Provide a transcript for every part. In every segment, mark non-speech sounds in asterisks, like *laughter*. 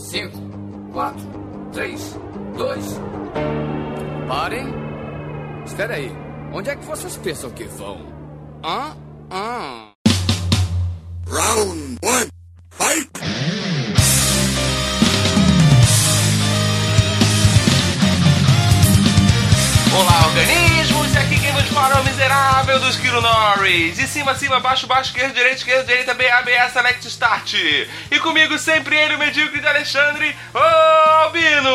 5, 4, 3, 2. Parem! Espera aí. Onde é que vocês pensam que vão? Hã? Ah? Ah. Round 1. Miserável dos Kiro Norris. De cima, cima, baixo, baixo, esquerda, direita, esquerda, direita, BA, BA, Select Start. E comigo sempre ele, o medíocre de Alexandre, o Albino!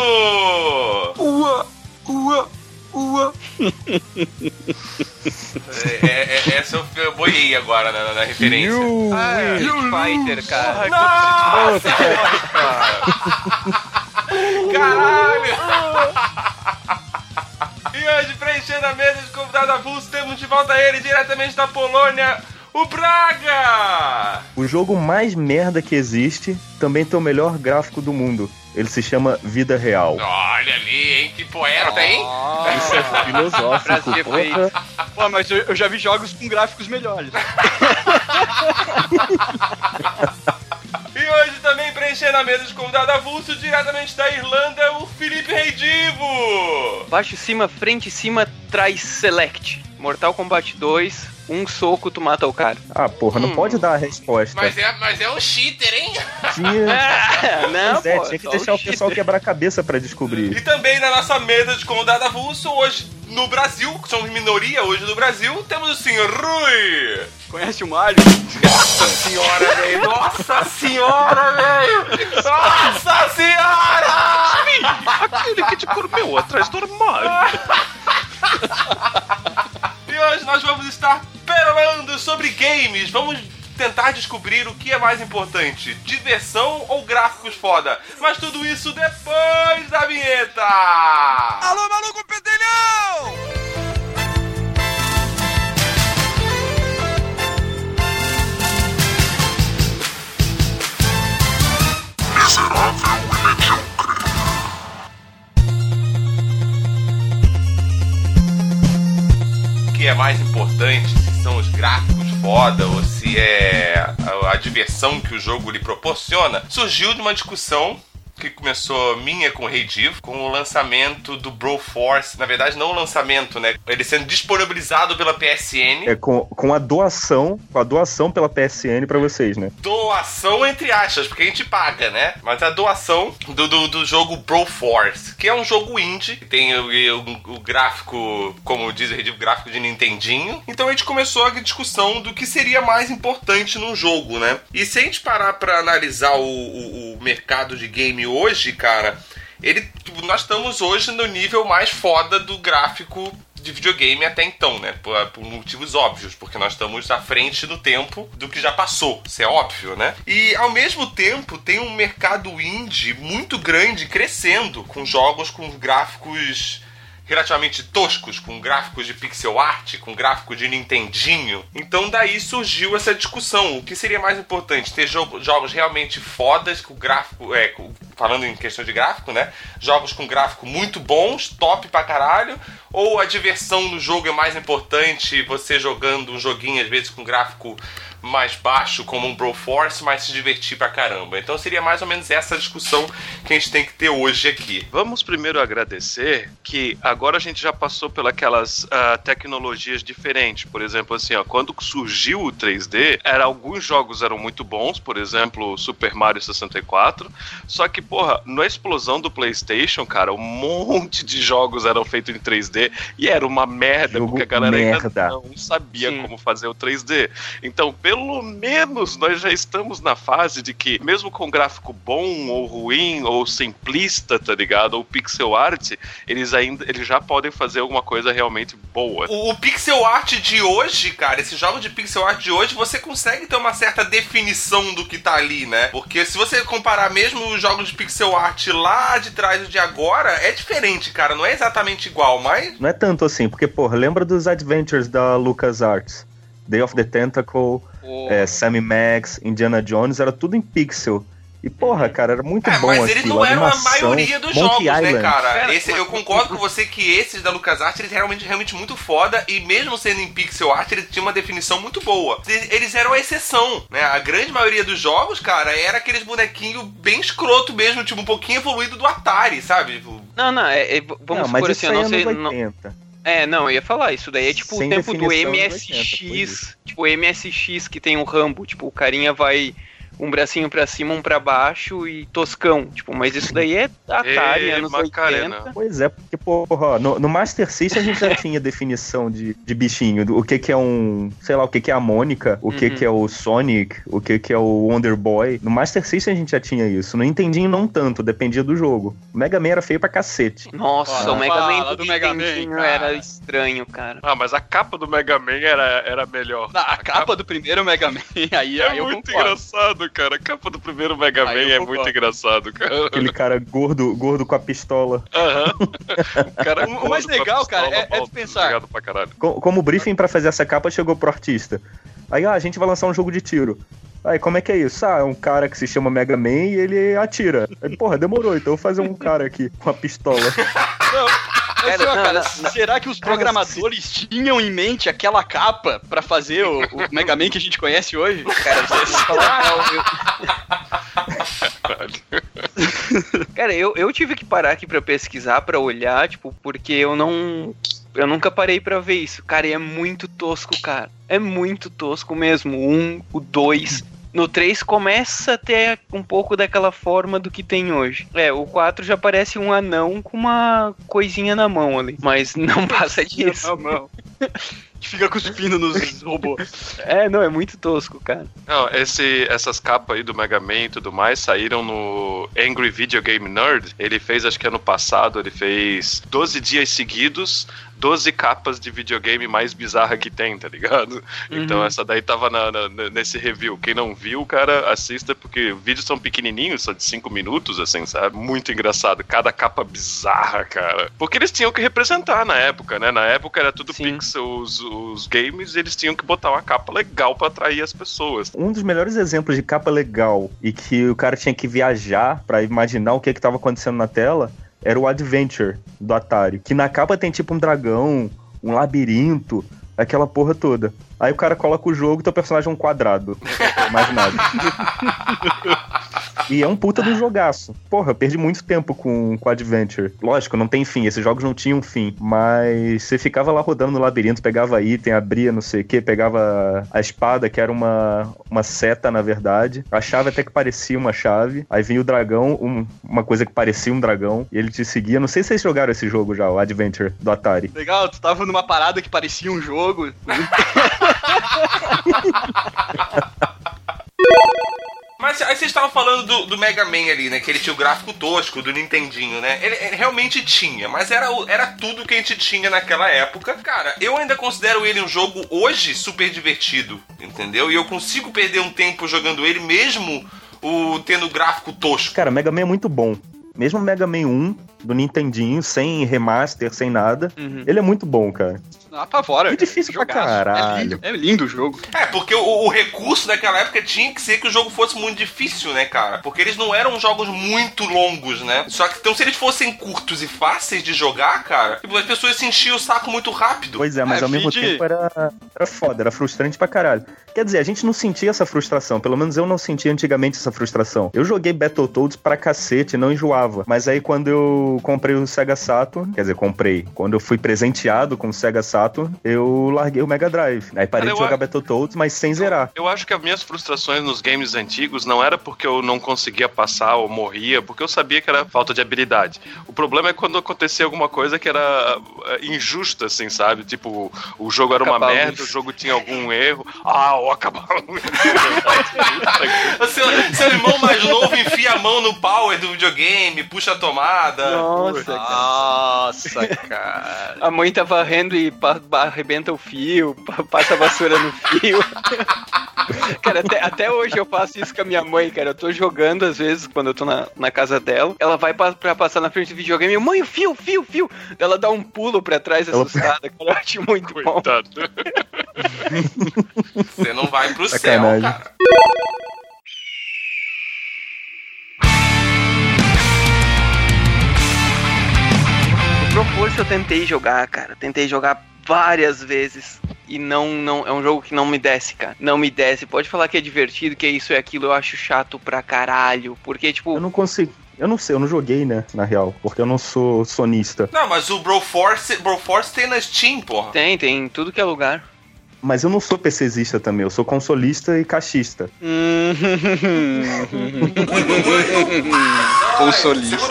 Ua, ua, ua. É, é, é, essa eu, eu boiei agora na, na referência. Ah, é, Fighter, cara. Nossa! Caralho! *laughs* E hoje, preenchendo a mesa de convidado avulso, temos de volta ele, diretamente da Polônia, o Braga! O jogo mais merda que existe também tem o melhor gráfico do mundo. Ele se chama Vida Real. Olha ali, hein? Que poeta, hein? Isso é filosófico, porra. Pô, mas eu, eu já vi jogos com gráficos melhores. *laughs* Hoje também preenchendo a mesa de convidado avulso, diretamente da Irlanda, o Felipe Reidivo! Baixo, cima, frente, cima, trás, select. Mortal Kombat 2, um soco, tu mata o cara. Ah, porra, não pode dar a resposta. Mas é, mas é um cheater, hein? Tinha, *laughs* É, não, Pois é, pô, tinha que deixar o cheater. pessoal quebrar a cabeça pra descobrir. E também na nossa mesa de convidado avulso, hoje no Brasil, que somos minoria hoje no Brasil, temos o senhor Rui! Conhece o Mario? Nossa senhora, velho! Nossa senhora, velho! Nossa senhora! Aquele que te comeu atrás do armário. *laughs* E hoje nós vamos estar perolando sobre games. Vamos tentar descobrir o que é mais importante: diversão ou gráficos foda. Mas tudo isso depois da vinheta! Alô, maluco pedelhão! O é mais importante, se são os gráficos foda ou se é a, a diversão que o jogo lhe proporciona, surgiu de uma discussão que começou minha com o Rei Divo, com o lançamento do Broforce. Na verdade, não o lançamento, né? Ele sendo disponibilizado pela PSN. É com, com a doação, com a doação pela PSN pra vocês, né? Doação entre aspas, porque a gente paga, né? Mas a doação do, do, do jogo Broforce, que é um jogo indie, que tem o, o- o gráfico, como diz o Rei Divo, gráfico de Nintendinho. Então a gente começou a discussão do que seria mais importante num jogo, né? E se a gente parar pra analisar o, o- o mercado de game hoje, cara, ele, nós estamos hoje no nível mais foda do gráfico de videogame até então, né? Por, por motivos óbvios, porque nós estamos à frente do tempo do que já passou, isso é óbvio, né? E ao mesmo tempo tem um mercado indie muito grande crescendo, com jogos com gráficos relativamente toscos, com gráficos de pixel art, com gráfico de Nintendinho. Então daí surgiu essa discussão. O que seria mais importante? Ter jogo- jogos realmente fodas, com gráfico. É, com- falando em questão de gráfico, né? Jogos com gráfico muito bons, top pra caralho. Ou a diversão no jogo é mais importante, você jogando um joguinho, às vezes, com gráfico mais baixo, como um Broforce, mas se divertir pra caramba. Então seria mais ou menos essa discussão que a gente tem que ter hoje aqui. Vamos primeiro agradecer que agora a gente já passou pelas tecnologias diferentes. Por exemplo, assim, ó, quando surgiu o 3D, era, alguns jogos eram muito bons, por exemplo, o Super Mario 64. Só que, porra, na explosão do PlayStation, cara, um monte de jogos eram feitos em 3D e era uma merda, Jogo porque a galera merda. ainda não sabia Sim. como fazer o 3D. Então, pelo menos nós já estamos na fase de que, mesmo com gráfico bom ou ruim ou simplista, tá ligado? Ou pixel art, eles ainda eles já podem fazer alguma coisa realmente boa. O, o pixel art de hoje, cara, esses jogos de pixel art de hoje, você consegue ter uma certa definição do que tá ali, né? Porque se você comparar mesmo os jogos de pixel art lá de trás e de agora, é diferente, cara. Não é exatamente igual, mas. Não é tanto assim, porque, porra, lembra dos Adventures da LucasArts? Day of the Tentacle, O- é, Sammy Max, Indiana Jones, era tudo em pixel. E porra, cara, era muito É, bom mas aquilo. eles não eram a maioria dos Monkey jogos, né, Island. cara? Cara, Esse, mas- eu concordo com você que esses da LucasArts, eles realmente, realmente muito foda, e mesmo sendo em pixel art, eles tinham uma definição muito boa. Eles, eram a exceção, né? A grande maioria dos jogos, cara, era aqueles bonequinhos bem escroto mesmo, tipo, um pouquinho evoluído do Atari, sabe? Tipo, Não, não, é, é- vamos Não, mas isso assim, eu não é sei. anos não- 80. É, não, eu ia falar, isso daí é tipo Sem o tempo do definição dos 80, MSX. tipo, o MSX que tem o Rambo, tipo, o carinha vai um bracinho pra cima, um pra baixo e toscão. Tipo, mas isso daí é *laughs* Atari, Ê, anos Macarena. 80. Pois é, porque, porra, no, no Master System a gente já *laughs* tinha definição de, de bichinho. do- O que que é um, sei lá, o que que é a Mônica, o que Uhum. que é o Sonic, o que que é o Wonder Boy. No Master System a gente já tinha isso. No Nintendinho não tanto, dependia do jogo. O Mega Man era feio pra cacete. Nossa, Ó, o Mega Man do, do Mega Man, era estranho, cara. Ah, mas a capa do Mega Man era, era melhor. Na- a capa do primeiro Mega Man, *laughs* aí, É aí eu muito concordo. Engraçado, cara. A capa do primeiro Mega Man é muito engraçado, cara. Aquele cara gordo, gordo com a pistola. Aham. O, *laughs* cara O- o mais legal, cara, é- é de pensar. Obrigado pra caralho. Co- Como briefing pra fazer essa capa chegou pro artista. Aí, ah, a gente vai lançar um jogo de tiro. Aí, como é que é isso? Ah, é um cara que se chama Mega Man e ele atira. Aí, porra, demorou, então eu vou fazer um cara aqui com a pistola. *laughs* Mas, não, cara, não, será que os programadores tinham em mente aquela capa pra fazer o, o Mega Man que a gente conhece hoje? Cara, você falar, eu- *laughs* Cara, eu, eu tive que parar aqui pra pesquisar, pra olhar, tipo, porque eu não. Eu nunca parei pra ver isso. Cara, e é muito tosco, cara. É muito tosco mesmo. Um, o dois. No 3 começa a ter um pouco daquela forma do que tem hoje. É, o 4 já parece um anão com uma coisinha na mão ali. Mas não *laughs* passa disso. Não, não. *laughs* Que fica cuspindo nos *laughs* robôs. É, não, é muito tosco, cara. Não, esse, essas capas aí do Mega Man e tudo mais saíram no Angry Video Game Nerd. Ele fez, acho que ano passado, ele fez 12 dias seguidos, 12 capas de videogame mais bizarra que tem, tá ligado? Então Uhum. essa daí tava na- na- nesse review. Quem não viu, cara, assista, porque os vídeos são pequenininhos, só de 5 minutos, assim, sabe? Muito engraçado. Cada capa bizarra, cara. Porque eles tinham que representar na época, né? Na época era tudo Sim. pixel, os, games, eles tinham que botar uma capa legal pra atrair as pessoas. Um dos melhores exemplos de capa legal e que o cara tinha que viajar pra imaginar o que que tava acontecendo na tela era o Adventure do Atari, que na capa tem tipo um dragão, um labirinto, aquela porra toda. Aí o cara coloca o jogo e teu personagem é um quadrado. Mais nada. E é um puta do jogaço. Porra, eu perdi muito tempo com, com Adventure. Lógico, não tem fim, esses jogos não tinham fim. Mas você ficava lá rodando no labirinto, pegava item, abria não sei o que, pegava a espada, que era uma, uma seta, na verdade. A chave até que parecia uma chave. Aí vinha o dragão, um- uma coisa que parecia um dragão, e ele te seguia. Não sei se vocês jogaram esse jogo já, o Adventure do Atari. Legal, tu tava numa parada que parecia um jogo. *laughs* *laughs* Mas aí vocês estavam falando do, do Mega Man ali, né? Que ele tinha o gráfico tosco do Nintendinho, né? Ele, ele realmente tinha, mas era, era tudo que a gente tinha naquela época. Cara, eu ainda considero ele um jogo hoje super divertido, entendeu? E eu consigo perder um tempo jogando ele mesmo o tendo gráfico tosco. Cara, Mega Man é muito bom. Mesmo Mega Man 1 do Nintendinho, sem remaster, sem nada, Uhum. ele é muito bom, cara. Apavora. Que difícil pra Jogaço. caralho. É lindo, é lindo o jogo. É, porque o, o recurso daquela época tinha que ser que o jogo fosse muito difícil, né, cara? Porque eles não eram jogos muito longos, né? Só que então se eles fossem curtos e fáceis de jogar, cara, tipo, as pessoas se enchiam o saco muito rápido. Pois é, mas É, ao mesmo vide- tempo era, era foda, era frustrante pra caralho. Quer dizer, a gente não sentia essa frustração, pelo menos eu não sentia antigamente essa frustração. Eu joguei Battletoads pra cacete, não enjoava. Mas aí quando eu comprei o Sega Saturn, quer dizer, comprei, quando eu fui presenteado com o Sega Saturn, eu larguei o Mega Drive. Aí parei Cara, de eu jogar acho- Battletoads, mas sem zerar. Eu acho que as minhas frustrações nos games antigos não era porque eu não conseguia passar ou morria, porque eu sabia que era falta de habilidade. O problema é quando acontecia alguma coisa que era é, injusta, assim, sabe? Tipo, o jogo era uma Acabar a merda, o jogo tinha algum erro. Ah, ou acabar a luz. O seu, *laughs* seu irmão mais novo enfia a mão no power do videogame, puxa a tomada. Nossa, cara. Nossa, cara. A mãe tá varrendo e arrebenta o fio, pa- passa a vassoura no fio. *laughs* cara, até, até hoje eu faço isso com a minha mãe, cara. Eu tô jogando, às vezes, quando eu tô na, na casa dela. Ela vai pa- pra passar na frente do videogame. Mãe, o fio, fio, fio. Ela dá um pulo pra trás Ela- assustada, cara. Eu acho muito bom. Coitado. *laughs* Você não vai pro céu, Sacanagem. cara. Eu tentei jogar, cara. Tentei jogar várias vezes. E não, não. É um jogo que não me desce, cara. Não me desce. Pode falar que é divertido, que é isso e aquilo, eu acho chato pra caralho. Porque, tipo. Eu não consigo. Eu não sei, eu não joguei, né, na real, porque eu não sou sonista. Não, mas o Broforce, Broforce tem na Steam, porra. Tem, tem em tudo que é lugar. Mas eu não sou PCzista também, eu sou consolista e caixista. *laughs* Consolista. *laughs*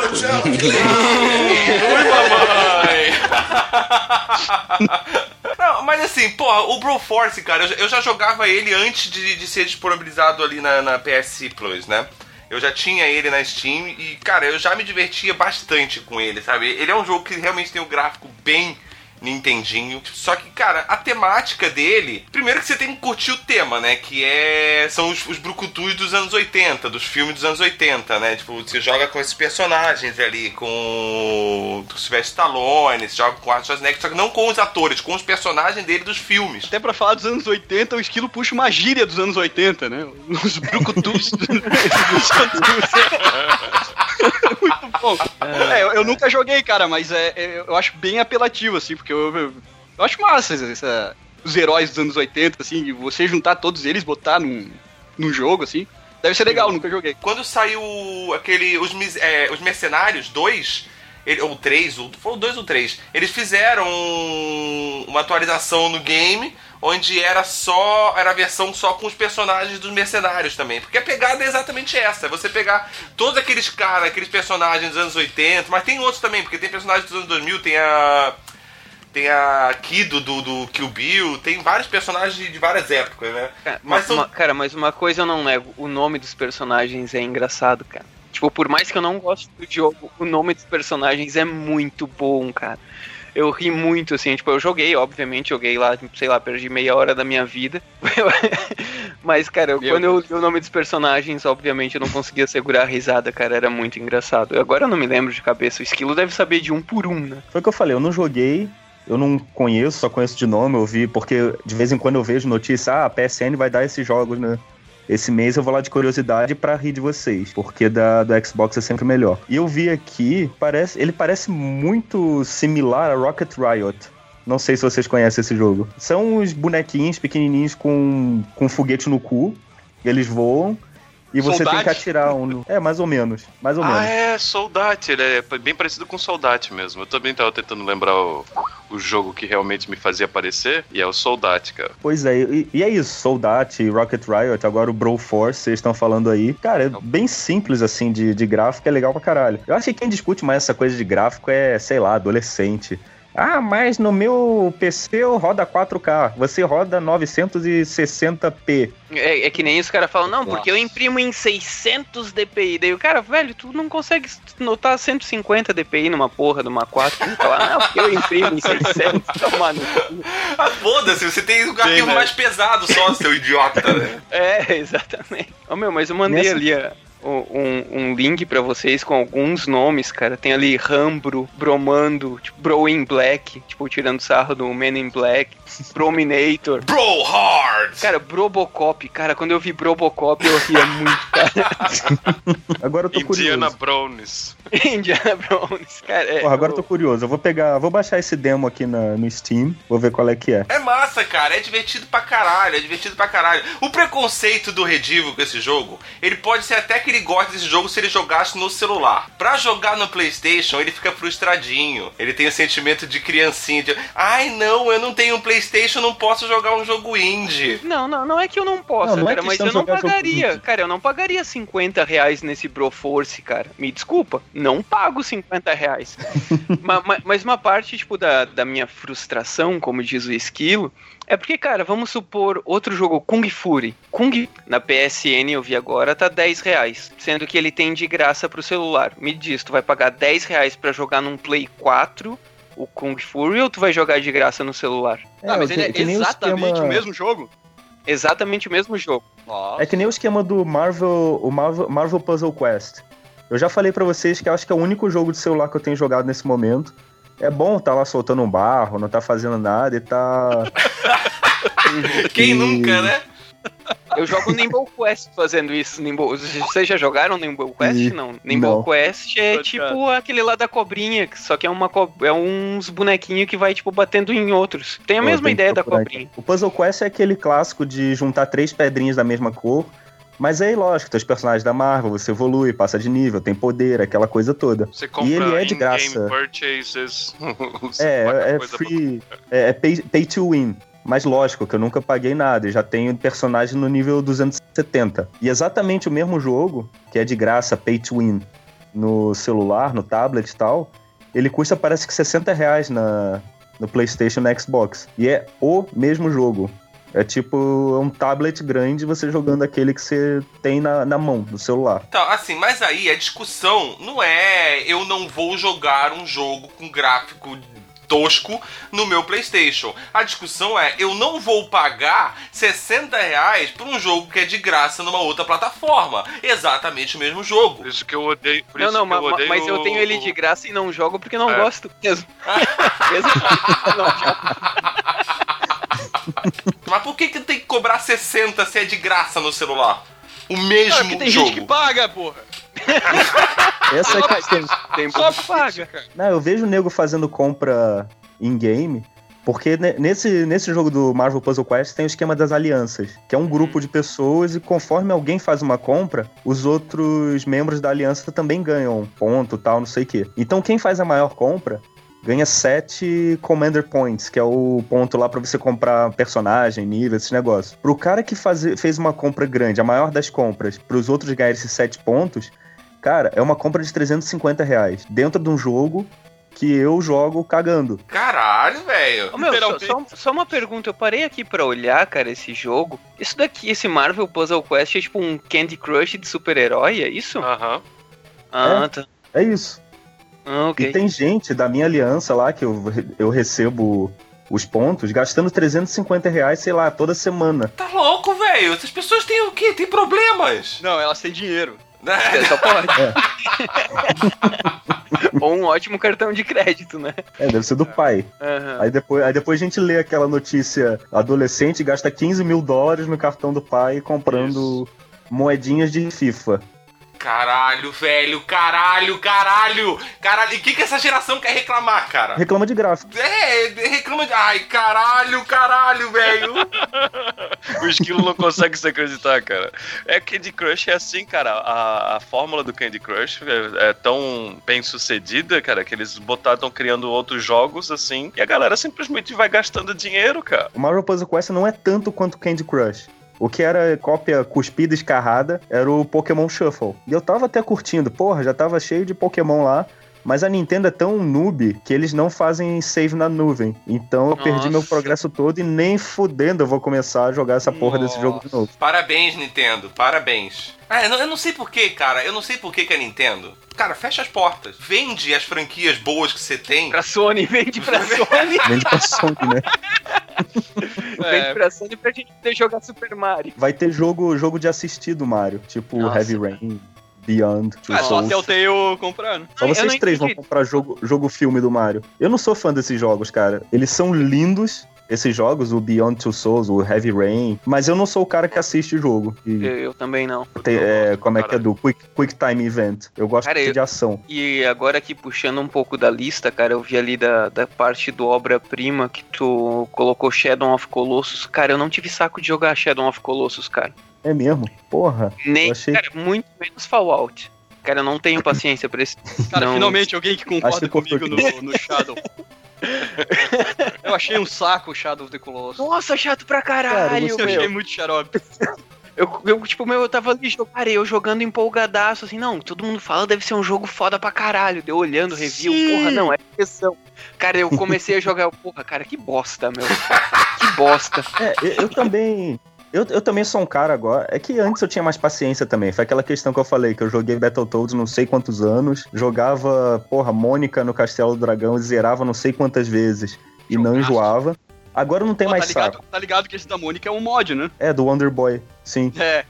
Não, mas assim, porra, o Broforce, cara, eu, já- eu já jogava ele antes de, de ser disponibilizado ali na, na PS Plus, né? Eu já tinha ele na Steam e, cara, eu já me divertia bastante com ele, sabe? Ele é um jogo que realmente tem um gráfico bem Nintendinho. Só que, cara, a temática dele. Primeiro que você tem que curtir o tema, né? Que é. São os, os brucutus dos anos 80, dos filmes dos anos 80, né? Tipo, você joga com esses personagens ali, com o Sylvester Stallone, você joga com o Arnold Schwarzenegger, só que não com os atores, com os personagens dele dos filmes. Até pra falar dos anos 80, o esquilo puxa uma gíria dos anos 80, né? Os brucutus dos anos 80. *laughs* Bom. É, eu, eu nunca joguei, cara, mas é, é- eu acho bem apelativo, assim, porque eu, eu, eu acho massa essa- os heróis dos anos 80, assim, você juntar todos eles, botar num, num jogo, assim. Deve ser legal, nunca joguei. Quando saiu aquele. Os, é, os Mercenários 2, ele- ou 3, ou, foi o 2 ou 3, eles fizeram um- uma atualização no game onde era só. Era a versão só com os personagens dos mercenários também. Porque a pegada é exatamente essa. é Você pegar todos aqueles caras, aqueles personagens dos anos 80, mas tem outros também, porque tem personagens dos anos 2000, tem a. Tem a Kido do, do Kill Bill, tem vários personagens de, de várias épocas, né? Cara, Mas mas são- uma, cara, mas uma coisa eu não nego, o nome dos personagens é engraçado, cara. Tipo, por mais que eu não goste do jogo, o nome dos personagens é muito bom, cara. Eu ri muito, assim, tipo, eu joguei, obviamente, joguei lá, sei lá, perdi meia hora da minha vida. *laughs* Mas, cara, eu- quando eu li o nome dos personagens, obviamente eu não conseguia segurar a risada, cara, era muito engraçado. Agora eu não me lembro de cabeça, o Esquilo deve saber de um por um, né? Foi o que eu falei, eu não joguei, eu não conheço, só conheço de nome, eu vi, porque de vez em quando eu vejo notícia, ah, a PSN vai dar esses jogos, né? Esse mês eu vou lá de curiosidade pra rir de vocês, porque da do Xbox é sempre melhor. E eu vi aqui, parece, ele parece muito similar a Rocket Riot. Não sei se vocês conhecem esse jogo. São os bonequinhos pequenininhos com, com foguete no cu. Eles voam e você tem Soldate? que atirar um. no- É, mais ou menos. Mais ou Ah, menos. é, Soldate. Ele é bem parecido com Soldate mesmo. Eu também tava tentando lembrar o, o jogo que realmente me fazia aparecer, e é o Soldate, cara. Pois é, e, e é isso, Soldate, Rocket Riot, agora o Broforce, vocês estão falando aí. Cara, é bem simples assim de, de gráfico, é legal pra caralho. Eu acho que quem discute mais essa coisa de gráfico é, sei lá, adolescente. Ah, mas no meu PC eu roda 4K, você roda 960p. É, é que nem os caras falam, não, porque eu imprimo em 600 dpi. Daí o cara, velho, tu não consegue notar 150 dpi numa porra de uma 4. Tu fala, não, porque eu imprimo em 600. *laughs* Toma no. Ah, foda-se, você tem um arquivo né? mais pesado só, seu idiota, né? É, *laughs* exatamente. Ô meu, mas eu mandei Nessa- ali a- o- um, um link pra vocês com alguns nomes, cara. Tem ali Rambro, Bromando, tipo, Bro in Black, tipo, tirando sarro do Man in Black, Brominator. *laughs* Bro hard! Cara, Brobocop, cara, quando eu vi Brobocop eu ria muito, cara. *laughs* Agora eu tô Indiana curioso. Brownies. *laughs* Indiana Jones, cara. É, Porra, agora eu tô curioso. Eu vou pegar, vou baixar esse demo aqui na- no Steam, vou ver qual é que é. É massa, cara, é divertido pra caralho, é divertido pra caralho. O preconceito do Redivo com esse jogo, ele pode ser até que ele goste desse jogo se ele jogasse no celular. Pra jogar no PlayStation, ele fica frustradinho. Ele tem o sentimento de criancinha, de ai não, eu não tenho um PlayStation, não posso jogar um jogo indie. Não, não, não é que eu não possa, Não, não é cara, mas questão eu não pagaria. Cara, eu não pagaria 50 reais nesse Broforce, cara. Me desculpa, não pago 50 reais. *laughs* Ma- ma- mas, uma parte, tipo, da, da minha frustração, como diz o Esquilo, é porque, cara, vamos supor outro jogo, Kung Fury. Kung, na PSN, eu vi agora, tá 10 reais. Sendo que ele tem de graça pro celular. Me diz, tu vai pagar 10 reais pra jogar num Play 4 o Kung Fury ou tu vai jogar de graça no celular? ah, mas que- ele é que nem o exatamente esquema- o mesmo jogo? Exatamente o mesmo jogo. Nossa. É que nem o esquema do Marvel, o Marvel, Marvel Puzzle Quest. Eu já falei pra vocês que eu acho que é o único jogo de celular que eu tenho jogado nesse momento. É bom tá lá soltando um barro, não tá fazendo nada e tá. *laughs* Quem E- nunca, né? Eu jogo Nimble Quest fazendo isso. Nimble... Vocês já jogaram Nimble Quest? Ih, não. Nimble não. Quest é tipo aquele lá da cobrinha, só que é uma co- é uns bonequinhos que vai tipo batendo em outros. Tem a Pô, mesma ideia da cobrinha. então. O Puzzle Quest é aquele clássico de juntar três pedrinhas da mesma cor. Mas aí, lógico, tem os personagens da Marvel, você evolui, passa de nível, tem poder, aquela coisa toda. Você compra ele é de graça. purchases. *laughs* É, é free. É, é pay, pay to win. Mas lógico que eu nunca paguei nada, eu já tenho personagem no nível 270. E exatamente o mesmo jogo, que é de graça, pay to win, no celular, no tablet e tal, ele custa parece que 60 reais na, no PlayStation e Xbox. E é o mesmo jogo. É tipo um tablet grande você jogando aquele que você tem na, na mão, no celular. Então, assim, mas aí a discussão não é eu não vou jogar um jogo com gráfico tosco no meu PlayStation. A discussão é eu não vou pagar 60 reais por um jogo que é de graça numa outra plataforma. Exatamente o mesmo jogo. Por isso que eu odeio. Por Não, isso não, que eu odeio mas eu tenho ele de graça e não jogo porque não É. gosto mesmo. *laughs* mesmo não jogo. *laughs* *laughs* Mas por que, que tem que cobrar 60 se é de graça no celular? O mesmo Cara, porque tem jogo. gente que paga, porra. *laughs* Essa é a questão. *laughs* Tem Só que paga. Não, eu vejo o nego fazendo compra in-game, porque ne- nesse, nesse jogo do Marvel Puzzle Quest tem o esquema das alianças, que é um grupo de pessoas e conforme alguém faz uma compra, os outros membros da aliança também ganham ponto, tal, não sei o quê. Então quem faz a maior compra ganha 7 Commander Points, que é o ponto lá pra você comprar personagem, nível, esses negócios. Pro cara que faze- fez uma compra grande, a maior das compras, pros outros ganharem esses 7 pontos, cara, é uma compra de 350 reais dentro de um jogo que eu jogo cagando. Caralho, velho. Ô, meu, só, só- só uma pergunta, eu parei aqui pra olhar, cara, esse jogo. Isso daqui, esse Marvel Puzzle Quest é tipo um Candy Crush de super-herói, é isso? Aham. Ah, tá. É isso. Ah, ok. E tem gente da minha aliança lá, que eu, eu recebo os pontos, gastando 350 reais, sei lá, toda semana. Tá louco, velho. Essas pessoas têm o quê? Tem problemas. Não, elas têm dinheiro. *laughs* É, Só pode. *laughs* Ou um ótimo cartão de crédito, né? É, deve ser do pai. Aham. Aí depois, aí depois a gente lê aquela notícia: adolescente gasta 15 mil dólares no cartão do pai comprando moedinhas de FIFA. Caralho, velho. Caralho, caralho. Caralho. E o que, que essa geração quer reclamar, cara? Reclama de gráfico. É, reclama de. Ai, caralho, caralho, velho. *laughs* O esquilo não consegue se acreditar, cara. É Candy Crush é assim, cara. A, a fórmula do Candy Crush é, é tão bem sucedida, cara, que eles botaram criando outros jogos assim e a galera simplesmente vai gastando dinheiro, cara. O Marvel Puzzle Quest não é tanto quanto Candy Crush. O que era cópia cuspida escarrada era o Pokémon Shuffle. E eu tava até curtindo, porra, já tava cheio de Pokémon lá. Mas a Nintendo é tão noob que eles não fazem save na nuvem. Então eu perdi meu Nossa. progresso todo e nem fudendo eu vou começar a jogar essa porra desse jogo de novo. Parabéns, Nintendo. Parabéns. Ah, eu não, eu não sei porquê, cara. Eu não sei porquê que a Nintendo. Cara, fecha as portas. Vende as franquias boas que você tem. Pra Sony, *laughs* vende pra Sony. Vende pra Sony, né? *laughs* Vende pra Sony pra gente poder jogar Super Mario. Vai ter jogo, jogo de assistir do Mario, tipo Nossa, Heavy cara. Rain, Beyond, Two Ah, só Souls. até o Telltale comprando. Só eu vocês não três vão comprar jogo, jogo filme do Mario. Eu não sou fã desses jogos, cara. Eles são lindos, esses jogos, o Beyond Two Souls, o Heavy Rain, mas eu não sou o cara que assiste o jogo. E Eu, eu também não. tem- é, como é que é do Quick, quick Time Event. Eu gosto Cara, eu- de ação. E agora aqui puxando um pouco da lista, cara, eu vi ali da, da parte do obra-prima que tu colocou Shadow of Colossus. Cara, eu não tive saco de jogar Shadow of Colossus, cara. É mesmo? Porra. Nem, achei- cara, muito menos Fallout. Cara, eu não tenho *laughs* paciência pra esse. Cara, não, finalmente alguém que concorda que comigo no, no Shadow. *laughs* Eu achei um saco o Shadow of the Colossus. Nossa, chato pra Cara, caralho, você Eu achei muito xarope. Eu, eu, tipo, meu, eu tava ali, cara, eu jogando empolgadaço, assim, não, todo mundo fala, deve ser um jogo foda pra caralho. Deu olhando, review, Sim. porra, não, é questão. Cara, eu comecei a jogar, porra, cara, que bosta, meu. Que bosta. É, eu, eu também. Eu, eu também sou um cara agora. É que antes eu tinha mais paciência também. Foi aquela questão que eu falei, que eu joguei Battletoads não sei quantos anos. Jogava, porra, Mônica no Castelo do Dragão e zerava não sei quantas vezes. E não enjoava. Agora não tem Pô, mais tá, ligado, saco. tá ligado que esse da Mônica é um mod, né? É, do Wonder Boy. Sim. É,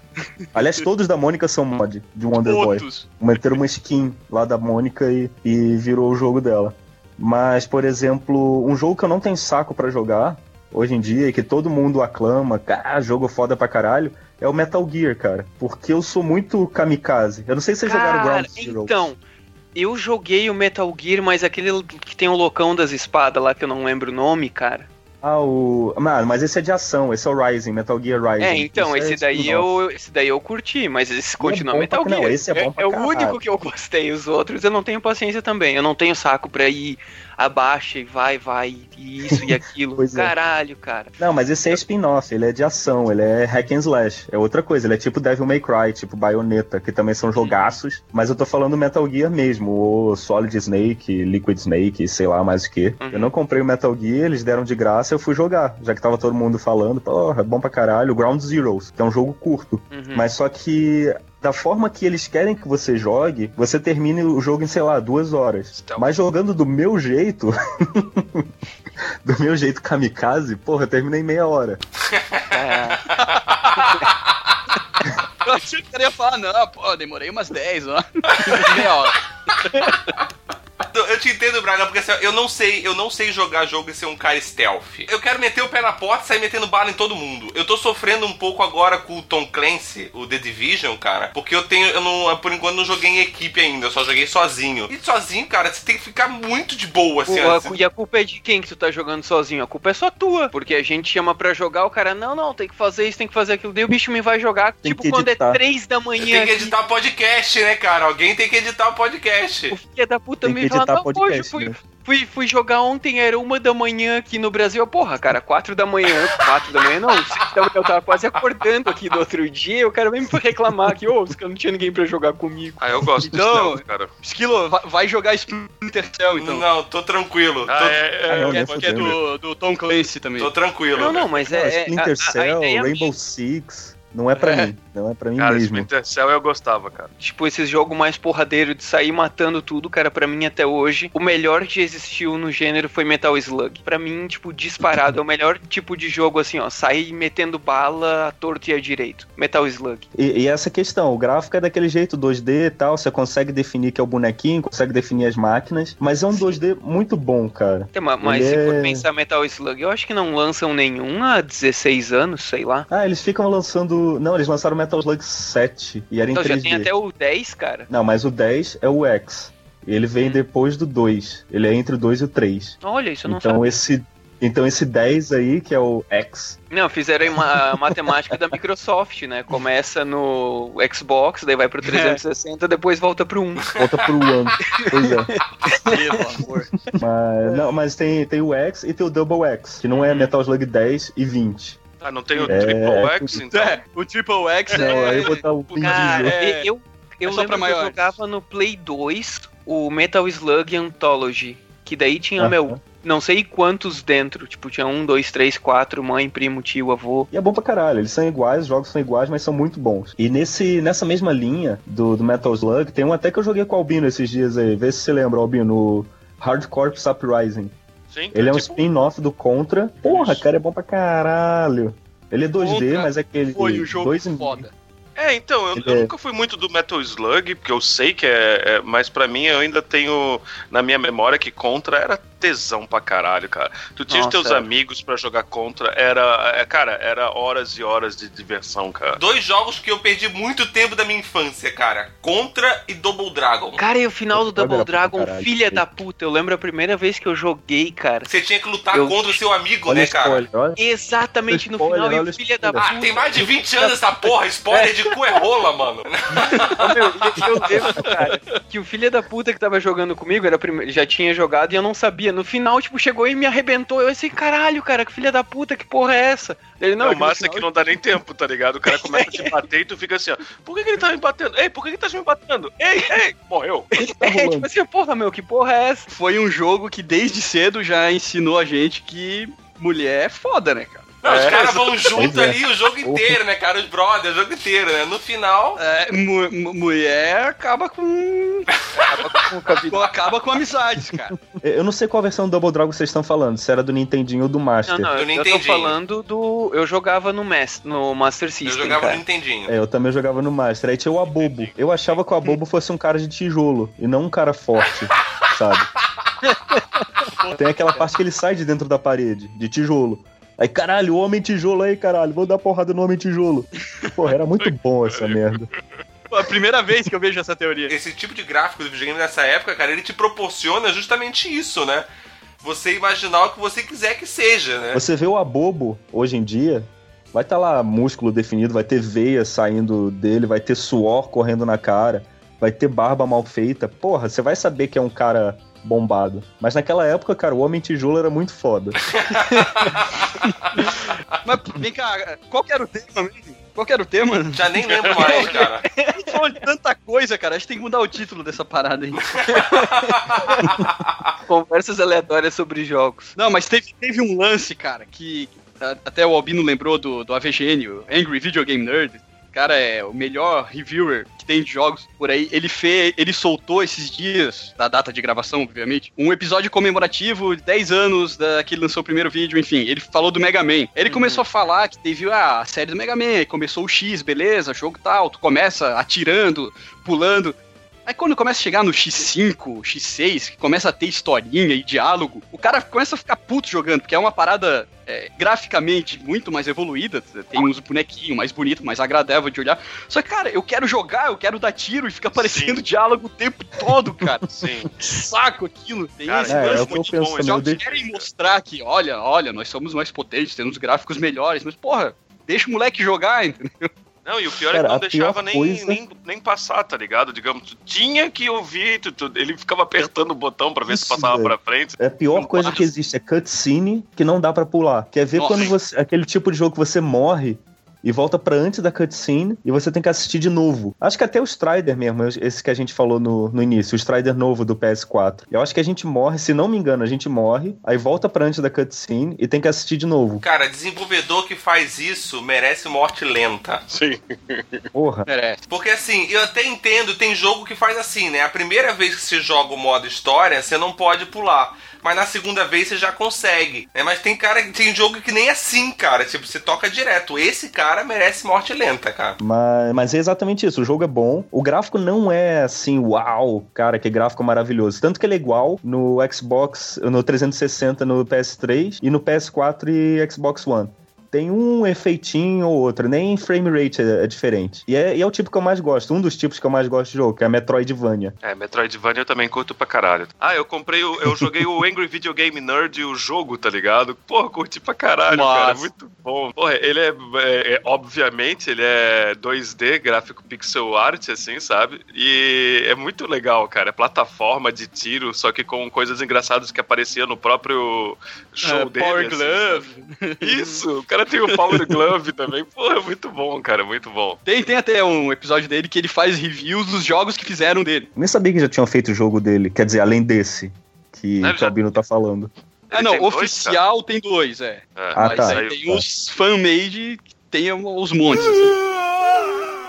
Aliás, todos da Mônica são mod de Wonder Boy. outros. Meteram uma skin lá da Mônica e, e virou o jogo dela. Mas, por exemplo, um jogo que eu não tenho saco pra jogar hoje em dia, e que todo mundo aclama, ah, jogo foda pra caralho, é o Metal Gear, cara. Porque eu sou muito kamikaze. Eu não sei se vocês jogaram Ground Zero. Então, eu joguei o Metal Gear, mas aquele que tem o loucão das espadas lá, que eu não lembro o nome, cara. Ah, o. Mano, mas esse é de ação, esse é o Rising, Metal Gear Rising. É, então, Esse esse é daí, eu, esse daí eu curti, mas esse continua bom Metal pra- não, Gear. esse é bom pra é o caralho. único que eu gostei, os outros eu não tenho paciência também. Eu não tenho saco pra ir abaixa e vai, vai, e isso e aquilo. *laughs* É. Caralho, cara. Não, mas esse é spin-off, ele é de ação, ele é hack and slash. É outra coisa, ele é tipo Devil May Cry, tipo Bayonetta, que também são jogaços. Mas eu tô falando Metal Gear mesmo, o Solid Snake, Liquid Snake, sei lá mais o que. Uhum. Eu não comprei o Metal Gear, eles deram de graça, eu fui jogar. Já que tava todo mundo falando, porra, é bom pra caralho. Ground Zeroes, que é um jogo curto. Uhum. Mas só que da forma que eles querem que você jogue, você termine o jogo em, sei lá, duas horas. Stealth. Mas jogando do meu jeito, *laughs* do meu jeito kamikaze, porra, eu terminei em meia hora. É, *laughs* Eu achei que cara ia falar, não, pô, demorei umas 10, ó. *laughs* Meia hora. Eu te entendo, Braga, porque assim, eu não sei, eu não sei jogar jogo e ser um cara stealth. Eu quero meter o pé na porta e sair metendo bala em todo mundo. Eu tô sofrendo um pouco agora com o Tom Clancy, o The Division, cara, porque eu tenho, eu não, por enquanto não joguei em equipe ainda, eu só joguei sozinho. E sozinho, cara, você tem que ficar muito de boa, assim. Pô, a antes. cu- e a culpa é de quem que tu tá jogando sozinho? A culpa é só tua. Porque a gente chama pra jogar, o cara, não, não, tem que fazer isso, tem que fazer aquilo. Daí o bicho me vai jogar, Tem tipo, quando é editar. três da manhã. Tem que aqui, editar podcast, né, cara? Alguém tem que editar o podcast. O filho da puta Tem me fala, editar não, hoje podcast, fui, né? fui, fui jogar ontem, era uma da manhã aqui no Brasil. Eu, Porra, cara, quatro da manhã, *laughs* quatro da manhã não, manhã, eu tava quase acordando aqui do outro dia, o cara vem me reclamar aqui, ô, oh, não tinha ninguém pra jogar comigo. Ah, eu gosto Então- do stealth, cara. Esquilo, vai, jogar Splinter Cell, então. Não, tô tranquilo. Ah, tô, é, Ah, é, não, que é, que é do, do Tom Clancy também. tô tranquilo. Não, não, mas é... é- Splinter a- a Cell, ideia Rainbow minha- Six, não é pra É. mim. Não é pra mim Cara, mesmo. Splinter Cell eu gostava, cara. Tipo, esse jogo mais porradeiro de sair matando tudo, cara, pra mim até hoje, o melhor que existiu no gênero foi Metal Slug. Pra mim, tipo, disparado, é o melhor tipo de jogo assim, ó, sair metendo bala à torto e à direito. Metal Slug. E, e essa questão, o gráfico é daquele jeito 2D e tal, você consegue definir que é o bonequinho, consegue definir as máquinas, mas é um 2D muito bom, cara. Ma- Mas Ele se for é- pensar Metal Slug, eu acho que não lançam nenhum há 16 anos, sei lá. Ah, eles ficam lançando. Não, eles lançaram Metal Slug 7 e era em Então 3D. já tem até o 10, cara. Não, mas o 10 é o X. Ele vem Hum. depois do 2. Ele é entre o 2 e o 3. Olha, isso eu não Então sabia. esse. Então esse 10 aí, que é o X, Não, fizeram uma a *laughs* matemática da Microsoft, né? Começa no Xbox, daí vai pro 360, depois volta pro 1. volta pro One. pois é. Pelo amor. Mas, não, mas tem, tem o X e tem o Double X, que não é Metal Slug 10 e 20. Ah, não tem o É, Triple é X, então? É, o Triple X Não, é... aí eu vou botar o *laughs* Cara, Diesel. é- eu, eu é lembro que eu jogava no Play 2 o Metal Slug Anthology, que daí tinha, Aham. meu, não sei quantos dentro, tipo, tinha um, dois, três, quatro, mãe, primo, tio, avô. E é bom pra caralho, eles são iguais, os jogos são iguais, mas são muito bons. E nesse, nessa mesma linha do, do Metal Slug, tem um até que eu joguei com o Albino esses dias aí, vê se você lembra, Albino, o Hard Corps Uprising. Sim, Ele é um tipo, spin-off do Contra. Porra, Isso. cara, é bom pra caralho. Ele é 2D, Contra mas é aquele. Foi um jogo dois foda. É, então, eu, eu é- nunca fui muito do Metal Slug, porque eu sei que é, é- Mas pra mim, eu ainda tenho na minha memória que Contra era tesão pra caralho, cara. Tu tinha os teus é. amigos pra jogar Contra, era. é, cara, era horas e horas de diversão, cara. Dois jogos que eu perdi muito tempo da minha infância, cara. Contra e Double Dragon. Cara, e o final do Double Dragon, caralho, filha que- da puta, eu lembro a primeira vez que eu joguei, cara. Você tinha que lutar Eu- contra o seu amigo, Olha né, o cara? spoiler, olha. Exatamente no Spoiler, final, e filha da spoiler. puta. Ah, tem mais de 20 anos essa porra. Spoiler de cu é rola, mano. *laughs* Meu, eu lembro, cara, que o filho da puta que tava jogando comigo era já tinha jogado e eu não sabia. No final, tipo, chegou e me arrebentou. Eu assim, caralho, cara, que filha da puta, que porra é essa? Ele não, é o no massa é final- que não dá nem tempo, tá ligado? O cara começa a te *laughs* bater e tu fica assim, ó. Por que, que ele tá me batendo? Ei, por que, que tá me batendo? Ei, ei! Morreu. *laughs* Tá É, tipo assim, porra, meu, que porra é essa? Foi um jogo que desde cedo já ensinou a gente que mulher é foda, né, cara? Não, os É, caras vão junto é. ali o jogo inteiro, né, cara? Os brothers, o jogo inteiro, né? No final. É, mu- mu- mulher acaba com... com- acaba com amizades, cara. Eu não sei qual versão do Double Dragon vocês estão falando, se era do Nintendinho ou do Master. Não, não, Do eu tô falando do. Eu jogava no, Mas, no Master Eu System. jogava cara. no Nintendinho. É, eu também jogava no Master. Aí tinha o Abobo. Eu achava que o Abobo fosse um cara de tijolo e não um cara forte, sabe? *laughs* Tem aquela parte que ele sai de dentro da parede, de tijolo. Aí, caralho, o Homem Tijolo aí, caralho, vou dar porrada no Homem Tijolo. Porra, era muito bom essa merda. Pô, a primeira vez que eu vejo essa teoria. Esse tipo de gráfico do videogame nessa época, cara, ele te proporciona justamente isso, né? Você imaginar o que você quiser que seja, né? Você vê o Abobo hoje em dia, vai estar lá músculo definido, vai ter veia saindo dele, vai ter suor correndo na cara, vai ter barba mal feita. Porra, você vai saber que é um cara bombado. Mas naquela época, cara, o Homem Tijolo era muito foda. *laughs* Mas vem cá, qual que era o tema mesmo? Qual que era o tema? Já nem lembro mais, cara. *laughs* A gente falou de tanta coisa, cara. A gente tem que mudar o título dessa parada aí. *laughs* Conversas aleatórias sobre jogos. Não, mas teve, teve um lance, cara, que até o Albino lembrou do, do AVGN, o Angry Video Game Nerd. Cara é o melhor reviewer que tem de jogos por aí. Ele fez, ele soltou esses dias, da data de gravação, obviamente, um episódio comemorativo de 10 anos da, que ele lançou o primeiro vídeo, enfim. Ele falou do Mega Man. Ele começou a falar que teve ah, a série do Mega Man, aí começou o X, beleza, jogo tal, tu começa atirando, pulando. Aí quando começa a chegar no X5, X6, que começa a ter historinha e diálogo, o cara começa a ficar puto jogando, porque é uma parada é, graficamente muito mais evoluída, tem uns bonequinhos mais bonitos, mais agradável de olhar. Só que, cara, eu quero jogar, eu quero dar tiro e fica aparecendo diálogo o tempo todo, cara. Sim. *laughs* Saco aquilo. Tem Cara, esse É, é muito penso bom. deixo- querem mostrar que, olha, olha, nós somos mais potentes, temos gráficos melhores, mas, porra, deixa o moleque jogar, entendeu? Não, e o pior Cara, é que não deixava nem, coisa- nem, nem passar, tá ligado? Digamos, tu tinha que ouvir, tu, tu- ele ficava apertando o botão pra ver se Isso, passava velho. pra frente. É a pior Não coisa passa. que existe, é cutscene que não dá pra pular. Quer ver Nossa. quando você. Aquele tipo de jogo que você morre e volta pra antes da cutscene e você tem que assistir de novo. Acho que até o Strider mesmo, esse que a gente falou no, no início, o Strider novo do PS4. Eu acho que a gente morre, se não me engano, a gente morre, aí volta pra antes da cutscene e tem que assistir de novo. Cara, desenvolvedor que faz isso merece morte lenta. Sim. Porra. Merece. Porque assim, eu até entendo, tem jogo que faz assim, né? A primeira vez que você joga o modo história, você não pode pular. Mas na segunda vez você já consegue. Né? Mas tem cara tem jogo que nem assim, cara. Tipo, você toca direto. Esse cara merece morte lenta, cara. Mas, mas é exatamente isso. O jogo é bom. O gráfico não é assim, uau, cara, que gráfico maravilhoso. Tanto que ele é igual no Xbox, no 360, no PS3 e no PS4 e Xbox One. Tem um efeitinho ou outro, nem frame rate é, é diferente. E é, e é o tipo que eu mais gosto, um dos tipos que eu mais gosto de jogo, que é a Metroidvania. É, Metroidvania eu também curto pra caralho. Ah, eu comprei, o, eu joguei o Angry Video Game Nerd, o jogo, tá ligado? Porra, curti pra caralho, Massa. cara, muito bom. Porra, ele é, é, é- obviamente, ele é 2D, gráfico pixel art, assim, sabe? E é muito legal, cara. É plataforma de tiro, só que com coisas engraçadas que apareciam no próprio show É, dele. Power assim, Glove. sabe? Isso, o cara tem o Power Glove também. Porra, muito bom, cara, muito bom. Tem, tem até um episódio dele que ele faz reviews dos jogos que fizeram dele. Nem sabia que já tinham feito o jogo dele, quer dizer, além desse que, o Albino tá falando. Ah, não, tem dois, oficial tem dois, é. É, Ah, Mas tá. aí tem os fan-made que tem os montes. assim. *laughs*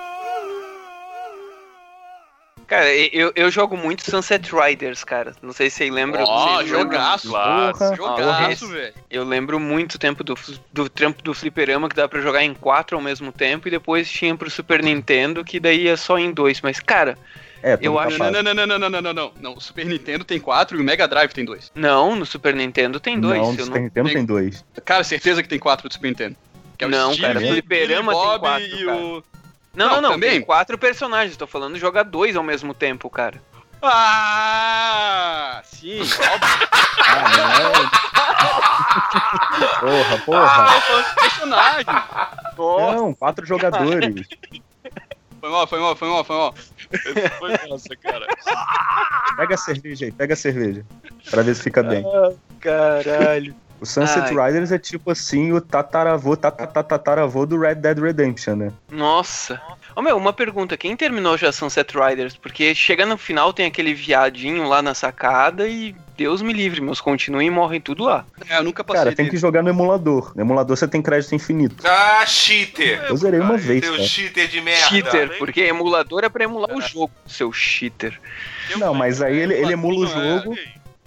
Cara, eu, eu jogo muito Sunset Riders, cara. Não sei se vocês lembram. Ó, lembram? jogaço. Claro. Jogaço, velho. Eu lembro muito tempo do, do trampo do fliperama que dá pra jogar em quatro ao mesmo tempo e depois tinha pro Super Nintendo que daí ia só em dois. Mas, cara, É, Eu acho-. Não, não, não, não, não, não, não, não. Não, o Super Nintendo tem quatro e o Mega Drive tem dois. não, no Super Nintendo tem dois. Não, no não... Super Nintendo tem- tem dois. Cara, certeza que tem quatro do Super Nintendo. Que é o Não, Steve, cara, fliperama Billy tem Bob quatro, e cara. o... Não, Não, não, não. também? Tem quatro personagens. Tô falando jogar dois ao mesmo tempo, cara. Ah, sim, óbvio. Porra, Ah, porra. eu falando de personagem. Não, quatro jogadores. Foi mal, foi mal, foi mal, foi mal. Foi massa, cara. Pega a cerveja aí, pega a cerveja. Pra ver se fica bem. Caralho. O Sunset Ai. Riders é tipo assim o tataravô, tatatataravô do Red Dead Redemption, né? Nossa. Ô meu, uma pergunta. Quem terminou já Sunset Riders? Porque chega no final tem aquele viadinho lá na sacada e Deus me livre, meus continuem e morrem tudo lá. É, eu nunca passei Cara, tem dele. que jogar no emulador. No emulador você tem crédito infinito. Ah, cheater! Eu zerei uma vez, Seu cara. cheater de merda. cheater, porque emulador é pra emular o jogo, seu cheater. Não, mas aí ele, ele emula o Não, é, jogo.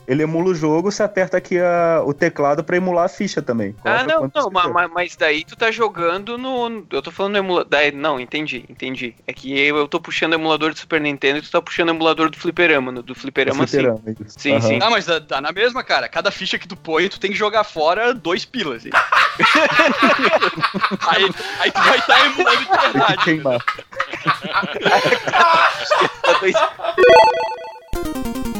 Ele emula o jogo, você aperta aqui a- o teclado pra emular a ficha também. Ah, não, não, você ma- quer. ma- mas daí tu tá jogando no. Eu tô falando no emulador. Não, entendi, entendi. É que eu, eu tô puxando o emulador do Super Nintendo e tu tá puxando o emulador do Fliperama. No do Fliperama, sim. Fliperama, isso. Sim, sim. Ah, mas dá, dá na mesma, cara. Cada ficha que tu põe, tu tem que jogar fora dois pilas. hein? *laughs* aí, aí tu vai estar emulando de verdade. queimar. *laughs*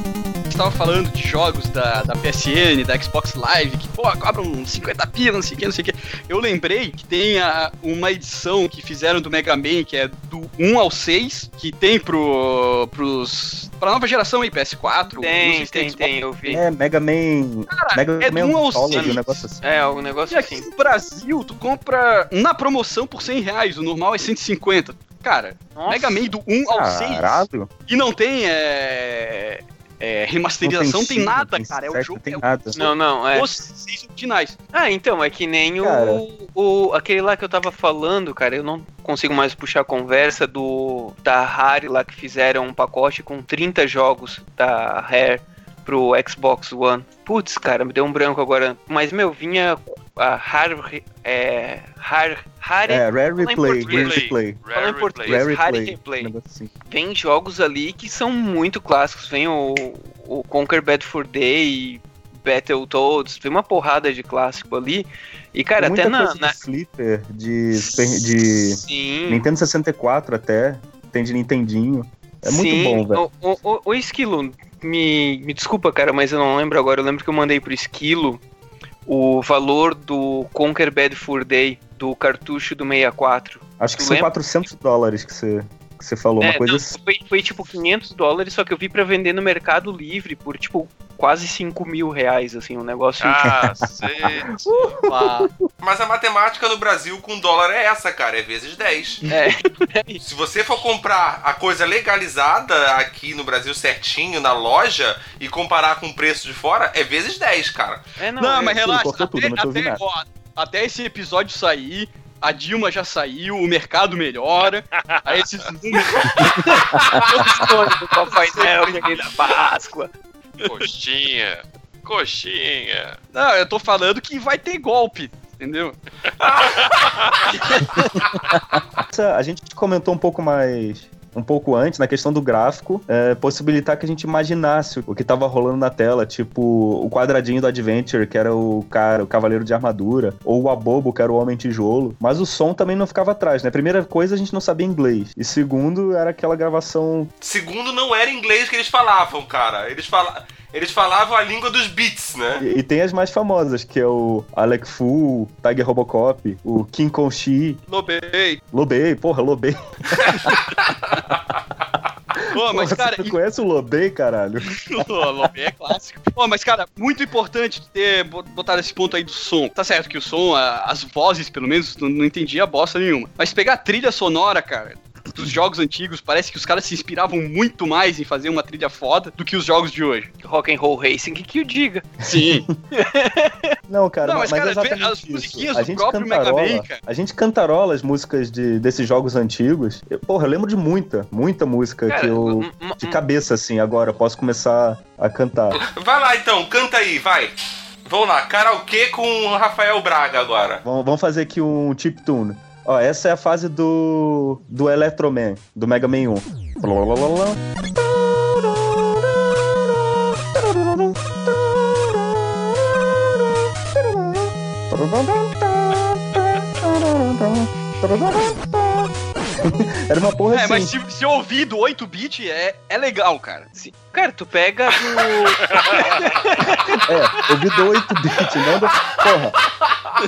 Tava falando de jogos da, da PSN, da Xbox Live, que, pô, cobram 50 pila, não sei o que, não sei o que. Eu lembrei que tem a- uma edição que fizeram do Mega Man, que é do 1 ao 6, que tem pro, pros, pra nova geração aí, PS4. não sei Tem, se tem, Xbox. tem, eu vi. É, Mega Man. Cara, Mega é Man do 1 ao Anthology, 6. um negócio assim. É, o E negócio aqui assim. no Brasil, tu compra na promoção por 100 reais, o normal é 150. Cara, Nossa. Mega Man do 1 ao 6 Caralho. e não tem é, é, remasterização, não tem, cinco, nada, tem cara. É o jogo, tem é o- nada. Não, não, é. os seis originais. Ah, então, é que nem Cara. o, o. Aquele lá que eu tava falando, cara, eu não consigo mais puxar a conversa do. Da Rare lá que fizeram um pacote com 30 jogos da Rare pro Xbox One. Putz, cara, me deu um branco agora. Mas, meu, vinha a Rare. É. Rare. Rare. É, Rare Replay. Rare Replay. Fala em português. Rare Rare Replay. Assim. Vem jogos ali que são muito clássicos. Vem o, o Conquer Bad for Day, Battletoads, tem uma porrada de clássico ali. E, cara, Tem muita até na. coisa na- de Flipper, de, Super- de Sim. Nintendo 64 até, tem de Nintendinho. É muito Sim. bom, velho. O, o, o, o Esquilo, me, me desculpa, cara, mas eu não lembro agora. Eu lembro que eu mandei pro Esquilo o valor do Conquer Bad for Day do cartucho do 64. Acho que tu são lembra? 400 dólares que você, que você falou, uma É, coisa não, assim. foi, foi tipo 500 dólares, só que eu vi pra vender no Mercado Livre por tipo quase 5 mil reais, assim, um negócio. Ah, *laughs* Cacete. Mas a matemática no Brasil com dólar é essa, cara, é vezes 10. É, Se você for comprar a coisa legalizada aqui no Brasil certinho, na loja, e comparar com o preço de fora, é vezes 10, cara. é, não, não, é- mas relaxa. cortou tudo, até, não até- ó, até esse episódio sair, a Dilma já saiu, o mercado melhora. aí esses números. *laughs* Todos do Papai Noel, Rei da Páscoa. Coxinha. Coxinha. Não, eu tô falando que vai ter golpe. Entendeu? *laughs* Essa- A gente comentou um pouco mais. Um pouco antes, na questão do gráfico, é, possibilitar que a gente imaginasse o que tava rolando na tela, tipo o quadradinho do Adventure, que era o cara, o cavaleiro de armadura, ou o Abobo, que era o homem tijolo. Mas o som também não ficava atrás, né? Primeira coisa, a gente não sabia inglês. E segundo, era aquela gravação. Segundo, não era inglês que eles falavam, cara. Eles, fala... eles falavam a língua dos beats, né? E, e tem as mais famosas, que é o Alec Fu, Tiger Robocop, o King Kong Shi, Lobei. Lobei, porra, Lobei. Pô, mas Porra, cara, você não conhece o Lobei, caralho? *laughs* Pô, Lobby é clássico. Pô, mas, cara, muito importante ter bo- botado esse ponto aí do som. Tá certo que o som, a- as vozes, pelo menos, não, não entendia bosta nenhuma. Mas pegar a trilha sonora, cara, dos jogos antigos, parece que os caras se inspiravam muito mais em fazer uma trilha foda do que os jogos de hoje. Rock and Roll Racing, que que o diga? Sim. *laughs* Não, cara, Não, mas, mas, cara, exatamente as isso. musiquinhas a do gente próprio Mega Man, cara. A gente cantarola as músicas de, desses jogos antigos. Eu, porra, eu lembro de muita, muita música Cara, que eu... De cabeça, assim, agora, eu posso começar a cantar. Vai lá então, canta aí, vai. Vamos lá, karaokê com o Rafael Braga agora. Vamos, vamos fazer aqui um chip tune. Ó, essa é a fase do, do Electroman, do Mega Man 1. Blablabla. *laughs* Era uma porra É, assim. mas se, se eu ouvir do 8-bit, é, é legal, cara. Sim. Cara, tu pega do. *laughs* É, eu vi do 8-bit, não do... Porra,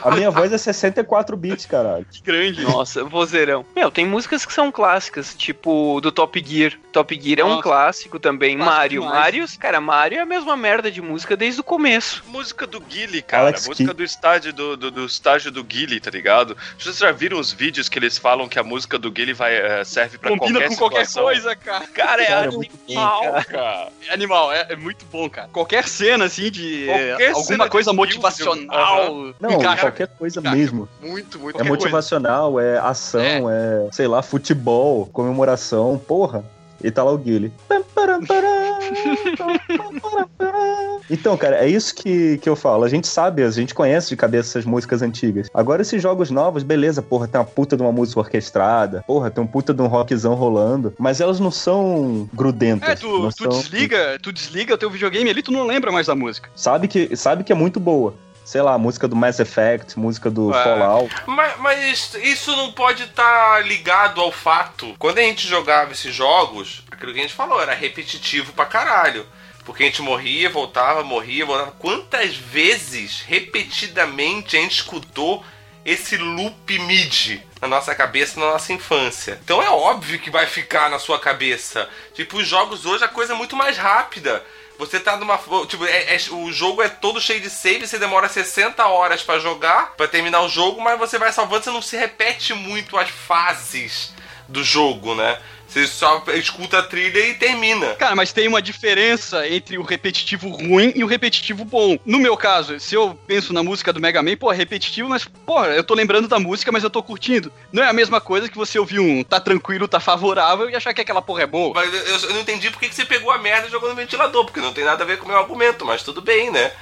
a minha voz é 64 bits, caralho. Que grande. Nossa, vozeirão. Meu, tem músicas que são clássicas, tipo do Top Gear. Top Gear é um Nossa. clássico também. Clássico Mario. demais. Mario, cara, Mario é a mesma merda de música desde o começo. Música do Guile, cara. Alex música do estágio do, do, do estágio do Guile, tá ligado? Vocês já viram os vídeos que eles falam que a música do Guile vai, eh, serve pra Combina qualquer com qualquer situação? coisa, cara. Cara, é Cara, é muito animal, cara. É animal, é, é muito bom, cara. Qualquer cena, assim, de Qualquer cena alguma de coisa filme, motivacional. Não, encaixa. qualquer coisa Encaixa. mesmo. Muito, muito. É motivacional, é ação, é. sei lá, futebol, comemoração, porra. E tá lá o Guile. Então, cara, é isso que, que eu falo. A gente sabe, a gente conhece de cabeça essas músicas antigas. Agora, esses jogos novos, beleza, porra, tem uma puta de uma música orquestrada, porra, tem um puta de um rockzão rolando, mas elas não são grudentas. É, tu, tu são- desliga, tu desliga o teu videogame ali, tu não lembra mais da música. Sabe que, sabe que é muito boa. Sei lá, música do Mass Effect, música do É. Fallout. Mas, mas isso não pode estar ligado ao fato. Quando a gente jogava esses jogos, aquilo que a gente falou, era repetitivo pra caralho. Porque a gente morria, voltava, morria, voltava. Quantas vezes, repetidamente, a gente escutou esse loop mid na nossa cabeça, na nossa infância? Então é óbvio que vai ficar na sua cabeça. Tipo, os jogos hoje a coisa é muito mais rápida. Você tá numa. Tipo, é- é- o jogo é todo cheio de save, você demora 60 horas pra jogar, pra terminar o jogo, mas você vai salvando, você não se repete muito as fases do jogo, né? Você só escuta a trilha e termina. Cara, mas tem uma diferença entre o repetitivo ruim e o repetitivo bom. No meu caso, se eu penso na música do Mega Man, pô, é repetitivo, mas, porra, eu tô lembrando da música, mas eu tô curtindo. Não é a mesma coisa que você ouvir um tá tranquilo, tá favorável e achar que aquela porra é boa. Mas eu, eu não entendi por que que você pegou a merda e jogou no ventilador, porque não tem nada a ver com o meu argumento, mas tudo bem, né?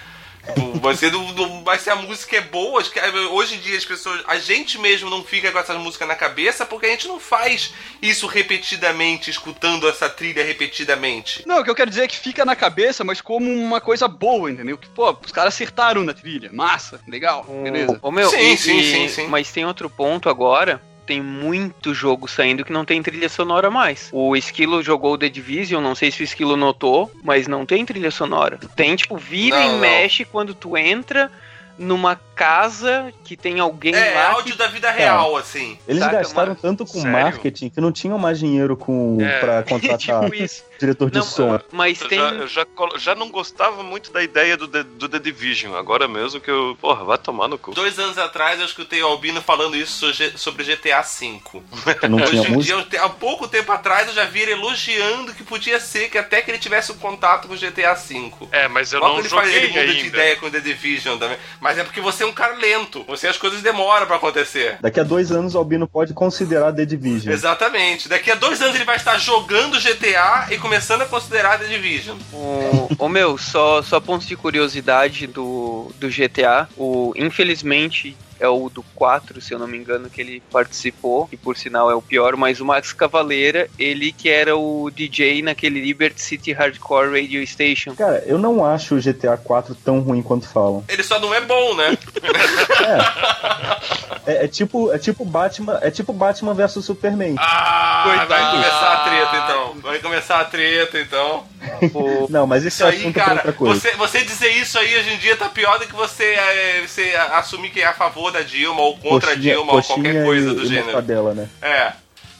Você não, não- mas se a música é boa, acho que, eh, hoje em dia as pessoas. A gente mesmo não fica com essas músicas na cabeça porque a gente não faz isso repetidamente, escutando essa trilha repetidamente. Não, o que eu quero dizer é que fica na cabeça, mas como uma coisa boa, entendeu? Que, pô, os caras acertaram na trilha. Massa, legal, beleza. Ô, meu, Sim, e- sim, e- sim, sim. Mas tem outro ponto agora. Tem muito jogo saindo que não tem trilha sonora mais. O Esquilo jogou The Division, não sei se o Esquilo notou, mas não tem trilha sonora. Tem, tipo, vira Não, e não. mexe quando tu entra numa casa que tem alguém É, lá áudio que... da vida real, assim. Eles Saca, gastaram mano? tanto com Sério? marketing que não tinham mais dinheiro com, É. pra *laughs* contratar tipo diretor de Não, som. mas Eu tem... já, eu já, colo- já não gostava muito da ideia do, The- do The Division. Agora mesmo que eu. Porra, vai tomar no cu. Dois anos atrás eu escutei o Albino falando isso sobre- GTA V. não tinha Hoje em música. dia, há pouco tempo atrás, eu já vi ele elogiando que podia ser que até que ele tivesse um contato com o GTA V. É, mas eu Logo não ele faz ele joguei muda de ainda. ideia com The Division também. Mas é porque você é um cara lento. Você as coisas demoram pra acontecer. Daqui a dois anos o Albino pode considerar The Division. Exatamente. Daqui a dois anos ele vai estar jogando GTA e começando a considerar The Division. O, o meu, só, só pontos de curiosidade do, do GTA. O, infelizmente, é o do 4, se eu não me engano, que ele participou, que por sinal é o pior, mas o Max Cavaleira, ele que era o DJ naquele Liberty City Hardcore Radio Station. Cara, eu não acho o GTA 4 tão ruim quanto falam. Ele só não é bom, né? É, é tipo, é tipo Batman, é tipo Batman versus Superman. Ah, Coitado. vai começar a treta então. Vai começar a treta então. Não, mas esse Isso é aí, assunto cara, outra coisa. você, você dizer isso aí hoje em dia tá pior do que você, é, você assumir que é a favor da Dilma ou contra a Dilma ou qualquer coisa do gênero. mortadela, né? É.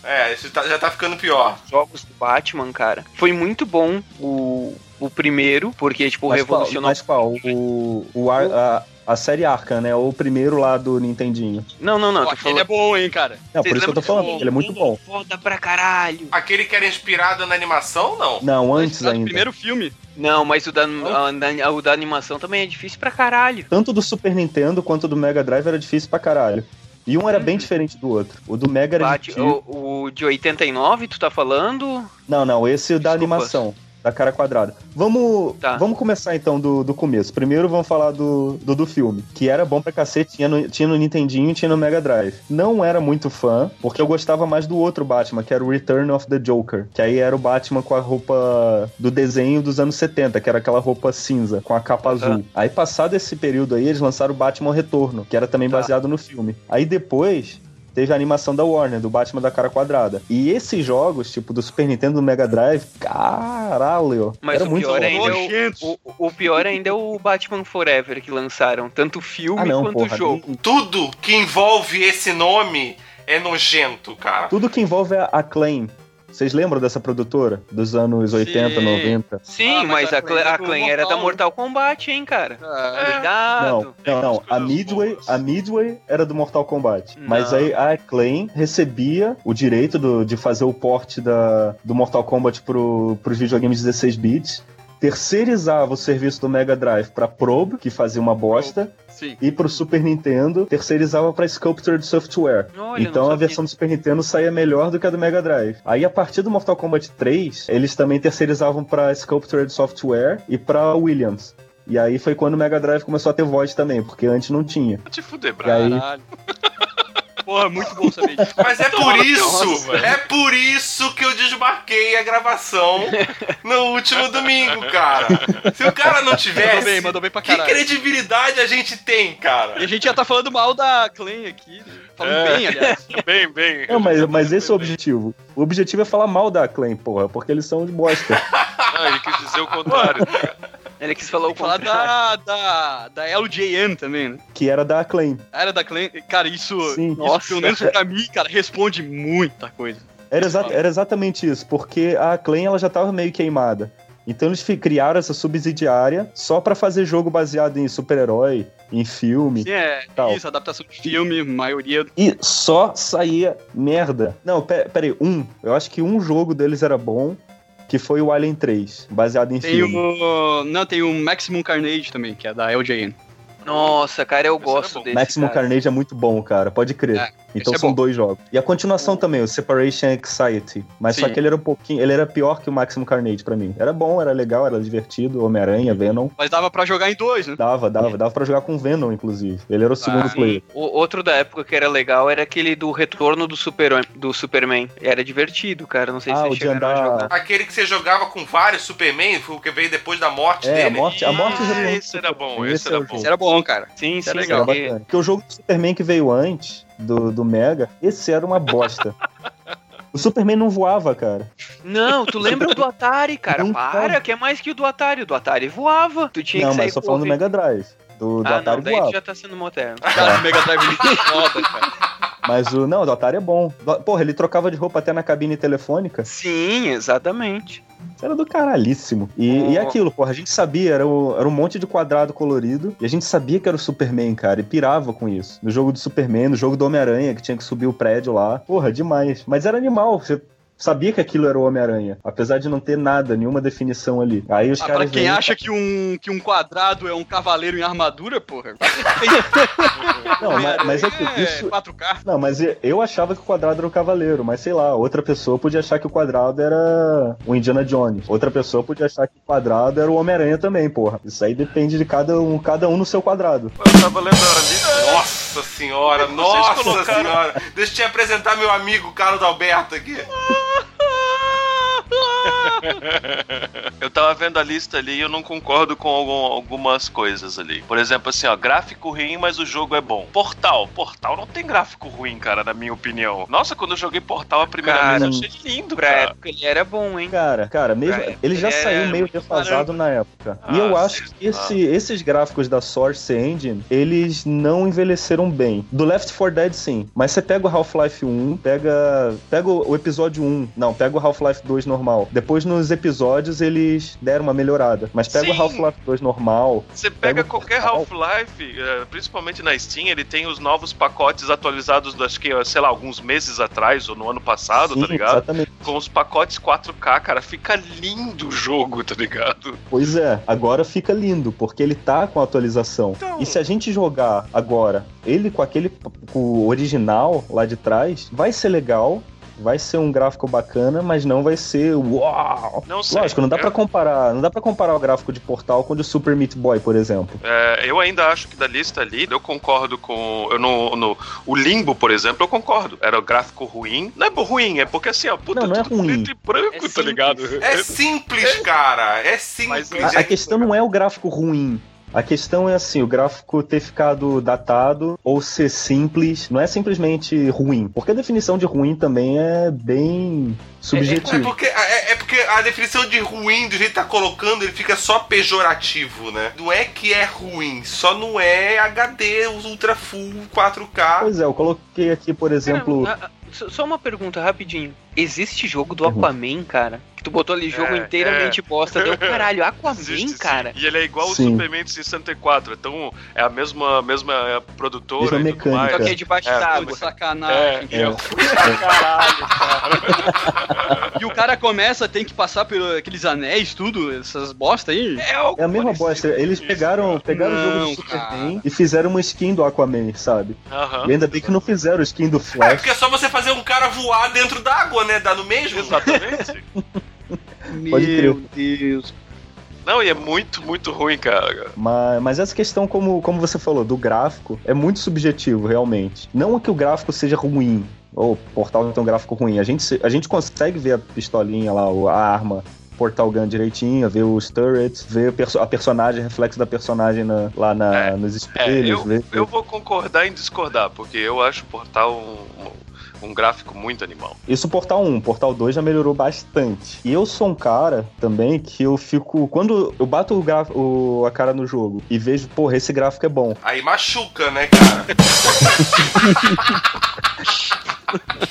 É, isso tá- já tá ficando pior. jogos do Batman, cara, foi muito bom o, o primeiro, porque, tipo, Mas qual, revolucionou. mas qual? O, o, Ar- a, a série Arkham, né? O primeiro lá do Nintendinho. Não, não, não, Pô, é bom, hein, cara. Não, por isso que eu tô falando, que ele é muito bom. Foda pra caralho. Aquele que era inspirado na animação, não? Não, antes no ainda. primeiro filme. Não, mas o da, a- o da animação também é difícil pra caralho. Tanto do Super Nintendo quanto do Mega Drive era difícil pra caralho. E um era bem diferente do outro. O do Mega era Bate, difícil. o, o de 89, tu tá falando? Não, não, esse da Desculpa. animação. Da cara quadrada. Vamos, Tá. vamos começar então do, do começo. Primeiro vamos falar do, do, do filme. Que era bom pra cacete, tinha no, tinha no Nintendinho e tinha no Mega Drive. Não era muito fã, porque eu gostava mais do outro Batman, que era o Return of the Joker. Que aí era o Batman com a roupa do desenho dos anos 70, que era aquela roupa cinza, com a capa azul. Aí passado esse período aí, eles lançaram o Batman Retorno, que era também Tá. baseado no filme. Aí depois teve a animação da Warner, do Batman da cara quadrada. E esses jogos, tipo, do Super Nintendo do Mega Drive, caralho, Mas era o muito pior ainda é o, o, o pior ainda é o Batman Forever que lançaram, tanto o filme Ah, não, quanto porra. o jogo. nem- Tudo que envolve esse nome é nojento, cara. Tudo que envolve a Acclaim. Vocês lembram dessa produtora? Dos anos 80, Sim. 90? Sim, Ah, mas mas, a é a Clan era da Mortal, Kombat, hein, cara. Ah, Cuidado. Não, não, não. A Midway, boas. a Midway era do Mortal Kombat. Não. Mas aí a Acclaim recebia o direito do- de fazer o porte da, do Mortal Kombat pro, pros videogames 16 bits. Terceirizava o serviço do Mega Drive pra Probe, que fazia uma bosta. Sim. E pro Super Nintendo, terceirizava pra Sculpted Software. Olha, então a versão do Super Nintendo saía melhor do que a do Mega Drive. Aí a partir do Mortal Kombat 3, eles também terceirizavam pra Sculpted Software e pra Williams. E aí foi quando o Mega Drive começou a ter voz também, porque antes não tinha. Te fuder, Caralho. *laughs* Porra, muito bom saber disso. Mas é por isso, Nossa, é por isso que eu desmarquei a gravação no último domingo, cara. Se o cara não tivesse, Mandou bem, mandou bem pra que caralho. credibilidade a gente tem, cara? E a gente já tá falando mal da Clan aqui. né? Falando É. bem, aliás. *laughs* Bem, bem. Não, mas, mas esse é o objetivo. O objetivo é falar mal da Acclaim, porra, porque eles são de bosta. *laughs* Ah, ele quis dizer o contrário. Ele quis falar o Falar da, da, da LJN também, né? que era da Acclaim. Era da Clan. Cara, isso, Sim. isso Nossa. pelo menos pra mim, cara, responde muita coisa. Era, exa- era exatamente isso, porque a Acclaim ela já tava meio queimada. Então eles criaram essa subsidiária só pra fazer jogo baseado em super-herói, em filme. Sim, é Tal. isso, adaptação de filme, maioria. E só saía merda. Não, pe- peraí, um. Eu acho que um jogo deles era bom, que foi o Alien 3, baseado em Tem filme. o. Não, tem o Maximum Carnage também, que é da LJN. Nossa, cara, eu Esse gosto bom. desse. Maximum cara. Carnage é muito bom, cara, pode crer. É, então esse é são bom. dois jogos. E a continuação também, o Separation Anxiety. Mas só Sim. que ele era um pouquinho. Ele era pior que o Maximum Carnage pra mim. Era bom, era legal, era divertido. Homem-Aranha, Venom. Mas dava pra jogar em dois, né? Dava, dava, dava pra jogar com o Venom, inclusive. Ele era o segundo Ah, player. O outro da época que era legal era aquele do retorno do, super, do Superman. Era divertido, cara. Não sei se Ah, vocês chegaram a andar- jogar. Aquele que você jogava com vários Superman, foi o que veio depois da morte É, a dele. morte, a morte Ah, esse era bom, Esse esse era o bom. Isso era bom, cara. Sim, Isso sim, legal. Era porque- bacana. Porque o jogo do Superman que veio antes, do, do Mega, esse era uma bosta. *laughs* o Superman não voava, cara. Não, tu lembra do *laughs* Atari, cara? Não Para, tá. que é mais que o do Atari. O do Atari voava. Tu tinha não, que sair mas tô falando do. Mega Drive. Do, do Ah, Atari não, daí tu voava. já tá sendo moderno. Cara, *laughs* o Mega Drive é muito foda, cara. Mas o. Não, o Atari é bom. Porra, ele trocava de roupa até na cabine telefônica. Sim, exatamente. Era do caralhíssimo. E, Oh. e aquilo, porra, a gente sabia, era, o- era um monte de quadrado colorido. E a gente sabia que era o Superman, cara. E pirava com isso. No jogo do Superman, no jogo do Homem-Aranha, que tinha que subir o prédio lá. Porra, demais. Mas era animal. Você sabia que aquilo era o Homem-Aranha. Apesar de não ter nada, nenhuma definição ali. Aí os Ah, pra caras. quem vêm- acha que um, que um quadrado é um cavaleiro em armadura, porra. *laughs* Não, mas, mas é que é isso. 4K. Não, mas eu achava que o quadrado era o cavaleiro, mas sei lá, outra pessoa podia achar que o quadrado era o Indiana Jones. Outra pessoa podia achar que o quadrado era o Homem-Aranha também, porra. Isso aí depende de cada um, cada um no seu quadrado. Eu tava lista. Nossa senhora, é nossa colocaram? senhora. Deixa eu te apresentar meu amigo Carlos Alberto aqui. *laughs* Eu tava vendo a lista ali e eu não concordo com algum- algumas coisas ali. Por exemplo, assim, ó, gráfico ruim, mas o jogo é bom. Portal. Portal não tem gráfico ruim, cara, na minha opinião. Nossa, quando eu joguei Portal a primeira Cara, vez, eu achei lindo, Pra cara. época ele era bom, hein? Cara, cara, mesmo, Pra ele já saiu meio defasado na época. e Ah, eu acho que esse- esses gráficos da Source Engine, eles não envelheceram bem. Do Left 4 Dead, sim. Mas você pega o Half-Life 1, pega, pega o episódio 1. Não, pega o Half-Life 2 normal. Depois nos episódios eles deram uma melhorada. Mas pega Sim. o Half-Life 2 normal. Você pega Pega qualquer. Half-Life, eh, principalmente na Steam, ele tem os novos pacotes atualizados, acho que, sei lá, alguns meses atrás ou no ano passado, Sim, tá ligado? Exatamente. Com os pacotes 4K, cara, fica lindo o jogo, tá ligado? Pois é, agora fica lindo, porque ele tá com atualização. Então- E se a gente jogar agora ele com aquele com o original lá de trás, vai ser legal, vai ser um gráfico bacana, mas não vai ser uau. Não sei. Lógico, não dá Eu- pra comparar, não dá para comparar o gráfico de Portal com o de Super Meat Boy, por exemplo. É, eu ainda acho que da lista ali, eu concordo com. Eu no, no- o Limbo, por exemplo, eu concordo. Era o gráfico ruim. Não é ruim, é porque assim, ó, puta, Não, não é ruim. preto e branco, É tá simples. ligado? É simples, cara. É simples. Mas A, a É- questão não é o gráfico ruim. A questão é assim, o gráfico ter ficado datado ou ser simples, não é simplesmente ruim. Porque a definição de ruim também é bem É, é subjetiva. porque, é, é porque a definição de ruim, do jeito que tá colocando, ele fica só pejorativo, né? Não é que é ruim, só não é HD, os Ultra Full 4K. Pois é, eu coloquei aqui, por exemplo. Cara, a- a- só- uma pergunta rapidinho. Existe jogo do. Aquaman, cara? Tu botou ali jogo É, inteiramente bosta. Deu *laughs* caralho, Aquaman, Existe, sim. cara. E ele é igual Sim. o Superman de 64. Então é a mesma, mesma é, produtora Mesma e tudo mecânica. Só que é debaixo É, d'água. de sacanagem. É, É. *laughs* Caralho, cara. *laughs* E o cara começa, tem que passar por aqueles anéis, tudo, essas bosta aí. É, É a mesma bosta. Eles pegaram, isso, pegaram o jogo Não, do Superman cara. e fizeram uma skin do Aquaman, sabe? Aham. E ainda bem que não fizeram skin do É, Flash. porque é só você fazer um cara voar dentro d'água, né? Dá no mesmo. Exatamente. Pode crer. Meu Deus. Não, e é muito, muito ruim, cara. Mas, mas essa questão, como, como você falou, do gráfico, é muito subjetivo, realmente. Não que o gráfico seja ruim, ou o Portal tem um gráfico ruim. A gente, a gente consegue ver a pistolinha lá, a arma Portal Gun direitinho, ver os turrets, ver a personagem, reflexo da personagem na, lá na, É, nos É, espelhos. eu, ver- eu vou concordar em discordar, porque eu acho o Portal um, um, gráfico muito animal. Isso Portal 1, Portal 2 já melhorou bastante. E eu sou um cara também que eu fico. Quando eu bato o graf, o, a cara no jogo e vejo, porra, esse gráfico é bom. Aí machuca, né, cara? *laughs*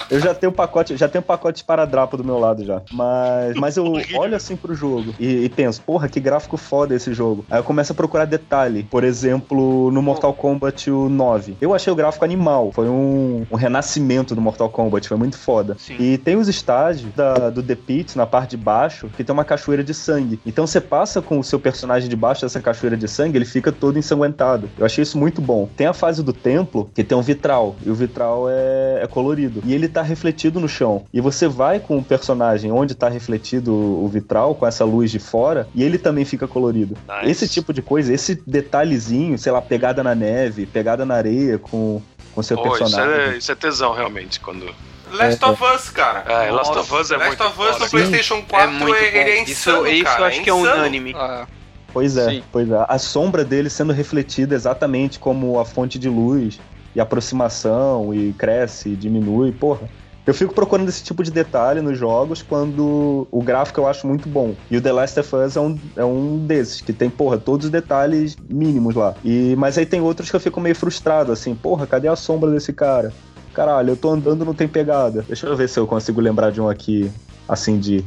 Eu já tenho um pacote, já tenho pacote de paradrapo do meu lado já. Mas, mas eu olho assim pro jogo e, e penso, porra, que gráfico foda esse jogo. Aí eu começo a procurar detalhe. Por exemplo, no Mortal Kombat o 9. Eu achei o gráfico animal. Foi um, um renascimento do Mortal Kombat. Foi muito foda. Sim. E tem os estágios da- do The Pit, na parte de baixo, que tem uma cachoeira de sangue. Então você passa com o seu personagem debaixo dessa cachoeira de sangue, ele fica todo ensanguentado. Eu achei isso muito bom. Tem a fase do templo, que tem um vitral. E o vitral é, é colorido. E ele tá refletido no chão. E você vai com o personagem onde tá refletido o vitral, com essa luz de fora, e ele também fica colorido. Nice. Esse tipo de coisa, esse detalhezinho, sei lá, pegada na neve, pegada na areia com, com seu isso personagem. é, isso é tesão, realmente, quando... Last of Us, cara. É, Last Nossa, of Us é Last muito of Us no PlayStation 4 é muito bom. ele é isso insano, isso cara. eu acho que é insano. unânime. Ah, Pois é, Sim. pois é. A sombra dele sendo refletida exatamente como a fonte de luz e aproximação e cresce e diminui, porra. Eu fico procurando esse tipo de detalhe nos jogos quando o gráfico eu acho muito bom. E o The Last of Us é um, é um desses, que tem, porra, todos os detalhes mínimos lá. E, mas aí tem outros que eu fico meio frustrado, assim, porra, cadê a sombra desse cara? Caralho, eu tô andando não tem pegada. Deixa eu ver se eu consigo lembrar de um aqui, assim, de,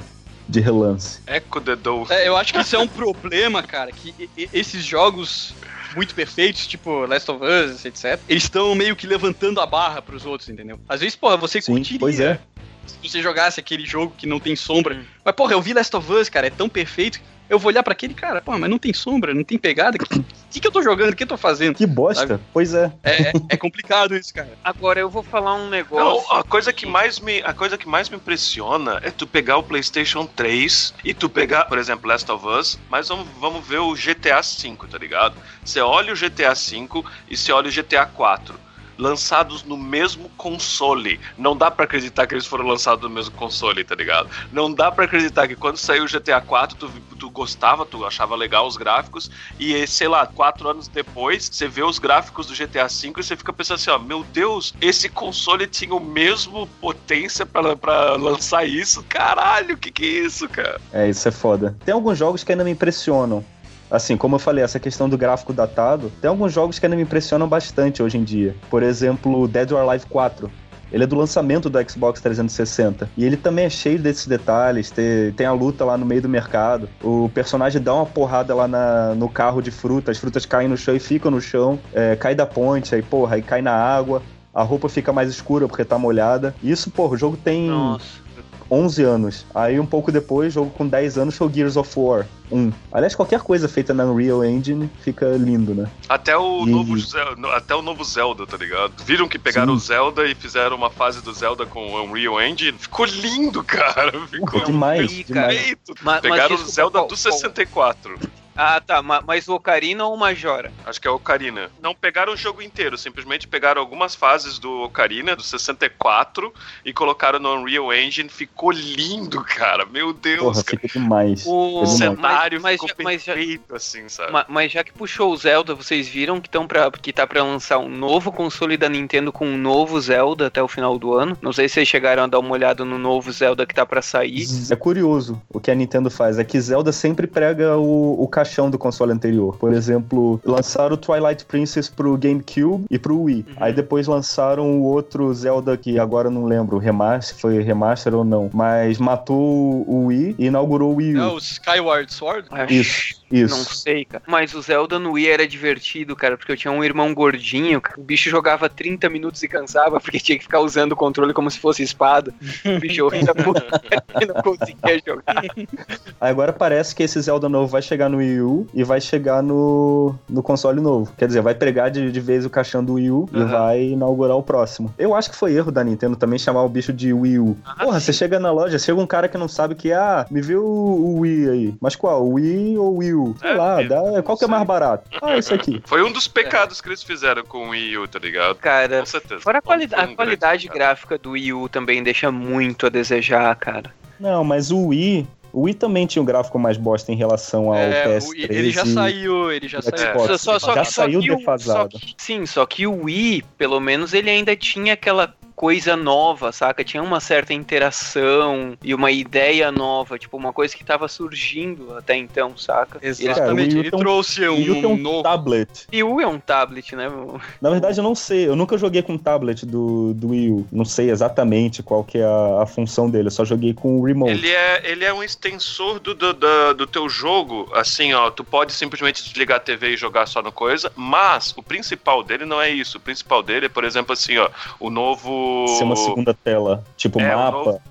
de relance. Echo the Dolphin. É, eu acho que isso é um *laughs* problema, cara, que esses jogos muito perfeitos, tipo Last of Us, etc., eles estão meio que levantando a barra pros outros, entendeu? Às vezes, porra, você Sim, curtiria pois é. se você jogasse aquele jogo que não tem sombra. Mas, porra, eu vi Last of Us, cara, é tão perfeito. Eu vou olhar pra aquele cara, porra, mas não tem sombra, não tem pegada. O que, que, que eu tô jogando? O que eu tô fazendo? Que bosta. Pois é. É, é complicado isso, cara. Agora eu vou falar um Não, negócio. a coisa que mais me a coisa que mais me impressiona é tu pegar o PlayStation 3 e tu pegar, por exemplo, Last of Us, mas vamos, vamos ver o GTA V, tá ligado? Você olha o GTA V e você olha o GTA 4 lançados no mesmo console. Não dá pra acreditar que eles foram lançados no mesmo console, tá ligado? Não dá pra acreditar que quando saiu o GTA 4 tu, tu gostava, tu achava legal os gráficos e sei lá, quatro anos depois você vê os gráficos do GTA V e você fica pensando assim, ó, meu Deus, esse console tinha o mesmo potência pra lançar isso? Caralho, que que é isso, cara? É, isso é foda. Tem alguns jogos que ainda me impressionam. Assim, como eu falei, essa questão do gráfico datado, tem alguns jogos que ainda me impressionam bastante hoje em dia. Por exemplo, Dead or Alive 4. Ele é do lançamento do Xbox 360. E ele também é cheio desses detalhes. Tem, a luta lá no meio do mercado. O personagem dá uma porrada lá na- no carro de fruta. As frutas caem no chão e ficam no chão. É, cai da ponte, aí, porra, aí cai na água. A roupa fica mais escura porque tá molhada. Isso, porra, o jogo tem Nossa. 11 anos. Aí um pouco depois, jogo com 10 anos foi o Gears of War 1. Aliás, qualquer coisa feita na Unreal Engine fica lindo, né? Até o, E- novo, até o novo Zelda, tá ligado? Viram que pegaram Sim. o Zelda e fizeram uma fase do Zelda com o Unreal Engine? Ficou lindo, *laughs* cara. Ficou Porra, demais, demais. Ma- mas Pegaram o Zelda qual- do qual- 64. Ah, tá. ma- Mas o Ocarina ou o Majora? Acho que é o Ocarina. Não pegaram o jogo inteiro, simplesmente pegaram algumas fases do Ocarina, do 64, e colocaram no Unreal Engine. Ficou lindo, cara. Meu Deus, Porra, cara. fica demais. O O cenário mas- ficou mas já- perfeito, assim, sabe? Ma- Mas já que puxou o Zelda, vocês viram que, tão pra, que tá pra lançar um novo console da Nintendo com um novo Zelda até o final do ano? Não sei se vocês chegaram a dar uma olhada no novo Zelda que tá pra sair. É curioso o que a Nintendo faz. É que Zelda sempre prega o, o caixão do console anterior. Por exemplo, lançaram o Twilight Princess pro GameCube e pro Wii. Uhum. Aí depois lançaram o outro Zelda que agora eu não lembro, remaster, foi remaster ou não. Mas matou o Wii e inaugurou o Wii É U. o Skyward Sword? Isso, isso. Não sei, cara. Mas o Zelda no Wii era divertido, cara, porque eu tinha um irmão gordinho, cara. o bicho jogava 30 minutos e cansava, porque tinha que ficar usando o controle como se fosse espada. O bicho *laughs* e não conseguia jogar. Agora parece que esse Zelda novo vai chegar no Wii Wii U e vai chegar no, no console novo. Quer dizer, vai pregar de, de vez o caixão do Wii U e Aham. vai inaugurar o próximo. Eu acho que foi erro da Nintendo também chamar o bicho de Wii U. Porra, você chega na loja, chega um cara que não sabe que, ah, me viu o Wii aí. Mas qual? Wii ou Wii U? Sei É, lá, dá, qual que é mais barato? Ah, isso aqui. *laughs* Foi um dos pecados que eles fizeram com o Wii U, tá ligado? Cara, Com certeza. fora a, quali- um a qualidade gráfica do Wii U também deixa muito a desejar, cara. Não, mas o Wii. O Wii também tinha um gráfico mais bosta em relação ao É, PS3. o- ele já e- saiu, ele já saiu. Xbox. Só- só já só saiu que o- defasado. só que- sim, só que o Wii, pelo menos, ele ainda tinha aquela coisa nova, saca? Tinha uma certa interação e uma ideia nova, tipo, uma coisa que tava surgindo até então, saca? Exatamente, Cara, ele tem um- trouxe O Wii U tem um um novo. tablet. E o Wii é um tablet, né? meu? Na verdade, eu não sei. Eu nunca joguei com o tablet do, do Wii U. Não sei exatamente qual que é a, a função dele. Eu só joguei com o remote. Ele é, ele é um extensor do, do, do, do teu jogo, assim, ó, tu pode simplesmente desligar a TV e jogar só no coisa, mas o principal dele não é isso. O principal dele é, por exemplo, assim, ó, o novo... Ser uma segunda tela. Tipo, É, mapa. novo-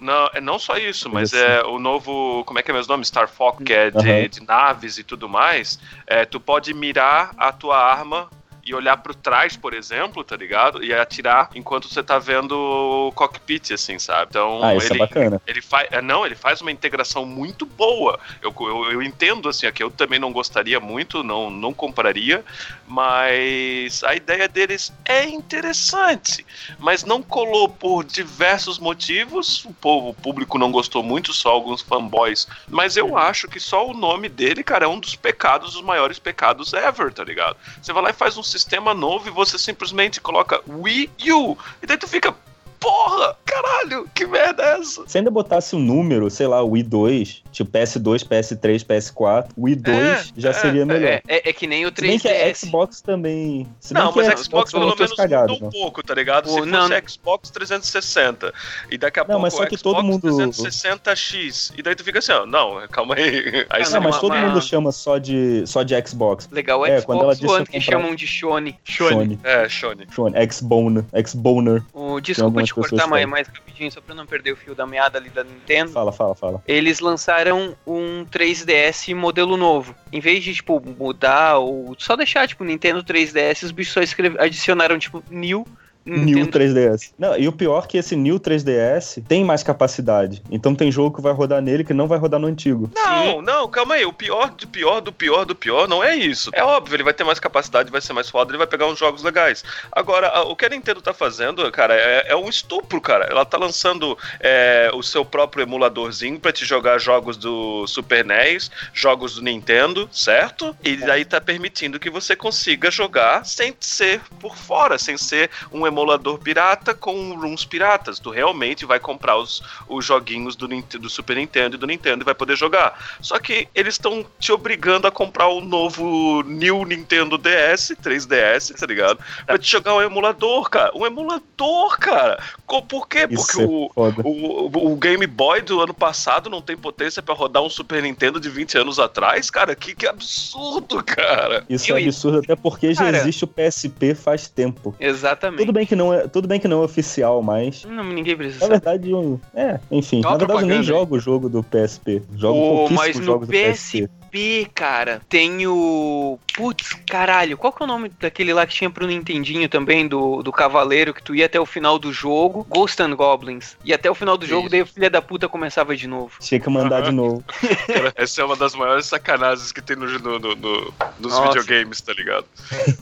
Não, é não só isso, mas Coisa é o novo, como é que é mesmo nome? Star Fox, que é de, Aham. de naves e tudo mais. É, tu pode mirar a tua arma e olhar pro trás, por exemplo, tá ligado? E atirar enquanto você tá vendo o cockpit, assim, sabe? Então, Ah, isso ele, é bacana. ele faz. Não, ele faz uma integração muito boa. Eu, eu, eu entendo, assim, aqui eu também não gostaria muito, não, não compraria, mas a ideia deles é interessante. Mas não colou por diversos motivos. O povo, o público não gostou muito, só alguns fanboys. Mas eu acho que só o nome dele, cara, é um dos pecados, os maiores pecados ever, tá ligado? Você vai lá e faz um sistema novo e você simplesmente coloca Wii U. E daí tu fica. Porra, caralho, que merda é essa? Se ainda botasse um número, sei lá, o Wii 2, tipo PS2, PS3, PS4, o Wii 2 É, já é, seria melhor. É, é- é que nem o Se bem que a 3DS. Xbox também. Não, que mas a a Xbox pelo voltou menos cagado, um né? pouco, tá ligado? Se O- fosse não, Xbox 360 e daqui a Não, pouco mas só que Xbox todo mundo- 360X e daí tu fica assim, ó, não, calma aí. Aí você Não, mas todo mundo chama só de, só de Xbox. Legal, É, quando ela Xbox disse One, que comprar- chamam de Shone. Sony. É, Shone. Sony. X-Boner. X-Boner. O, desculpa te cortar mais rapidinho, só pra não perder o fio da meada ali da Nintendo. Fala, fala, fala. Eles lançaram um 3DS modelo novo. Em vez de, tipo, mudar ou só deixar, tipo, Nintendo 3DS, os bichos só escreve- adicionaram, tipo, New New Nintendo 3DS. Não, e o pior é que esse New 3DS tem mais capacidade. Então tem jogo que vai rodar nele que não vai rodar no antigo. Não, não, calma aí. O pior do pior do pior do pior não é isso. É óbvio, ele vai ter mais capacidade, vai ser mais foda, ele vai pegar uns jogos legais. Agora, o que a Nintendo tá fazendo, cara, é, é um estupro, cara. Ela tá lançando é, o seu próprio emuladorzinho pra te jogar jogos do Super NES, jogos do Nintendo, certo? E daí tá permitindo que você consiga jogar sem ser por fora, sem ser um emulador pirata com rooms piratas. Tu realmente vai comprar os, os joguinhos do, do Super Nintendo e do Nintendo e vai poder jogar. Só que eles estão te obrigando a comprar o novo New Nintendo DS, 3DS, tá ligado? Pra te jogar um emulador, cara. Um emulador, cara. Por quê? Porque é o, o, o Game Boy do ano passado não tem potência pra rodar um Super Nintendo de 20 anos atrás, cara. Que, que absurdo, cara. Isso Eu- é absurdo, até porque já Cara- existe o PSP faz tempo. Exatamente. Tudo bem que não é, tudo bem que não é oficial, mas Não, ninguém precisa na verdade, eu- é, enfim, uma na verdade eu nem jogo o jogo do PSP. Jogo pouquíssimos mas no PSP. PSP, cara, tem o. Putz, caralho, qual que é o nome daquele lá que tinha pro Nintendinho também, do, do Cavaleiro, que tu ia até o final do jogo? Ghost and Goblins. E até o final do jogo, Isso. daí o filho da puta começava de novo. Tinha que mandar de novo. Cara, essa é uma das maiores sacanagens que tem no, no- no- no- nos Nossa. videogames, tá ligado?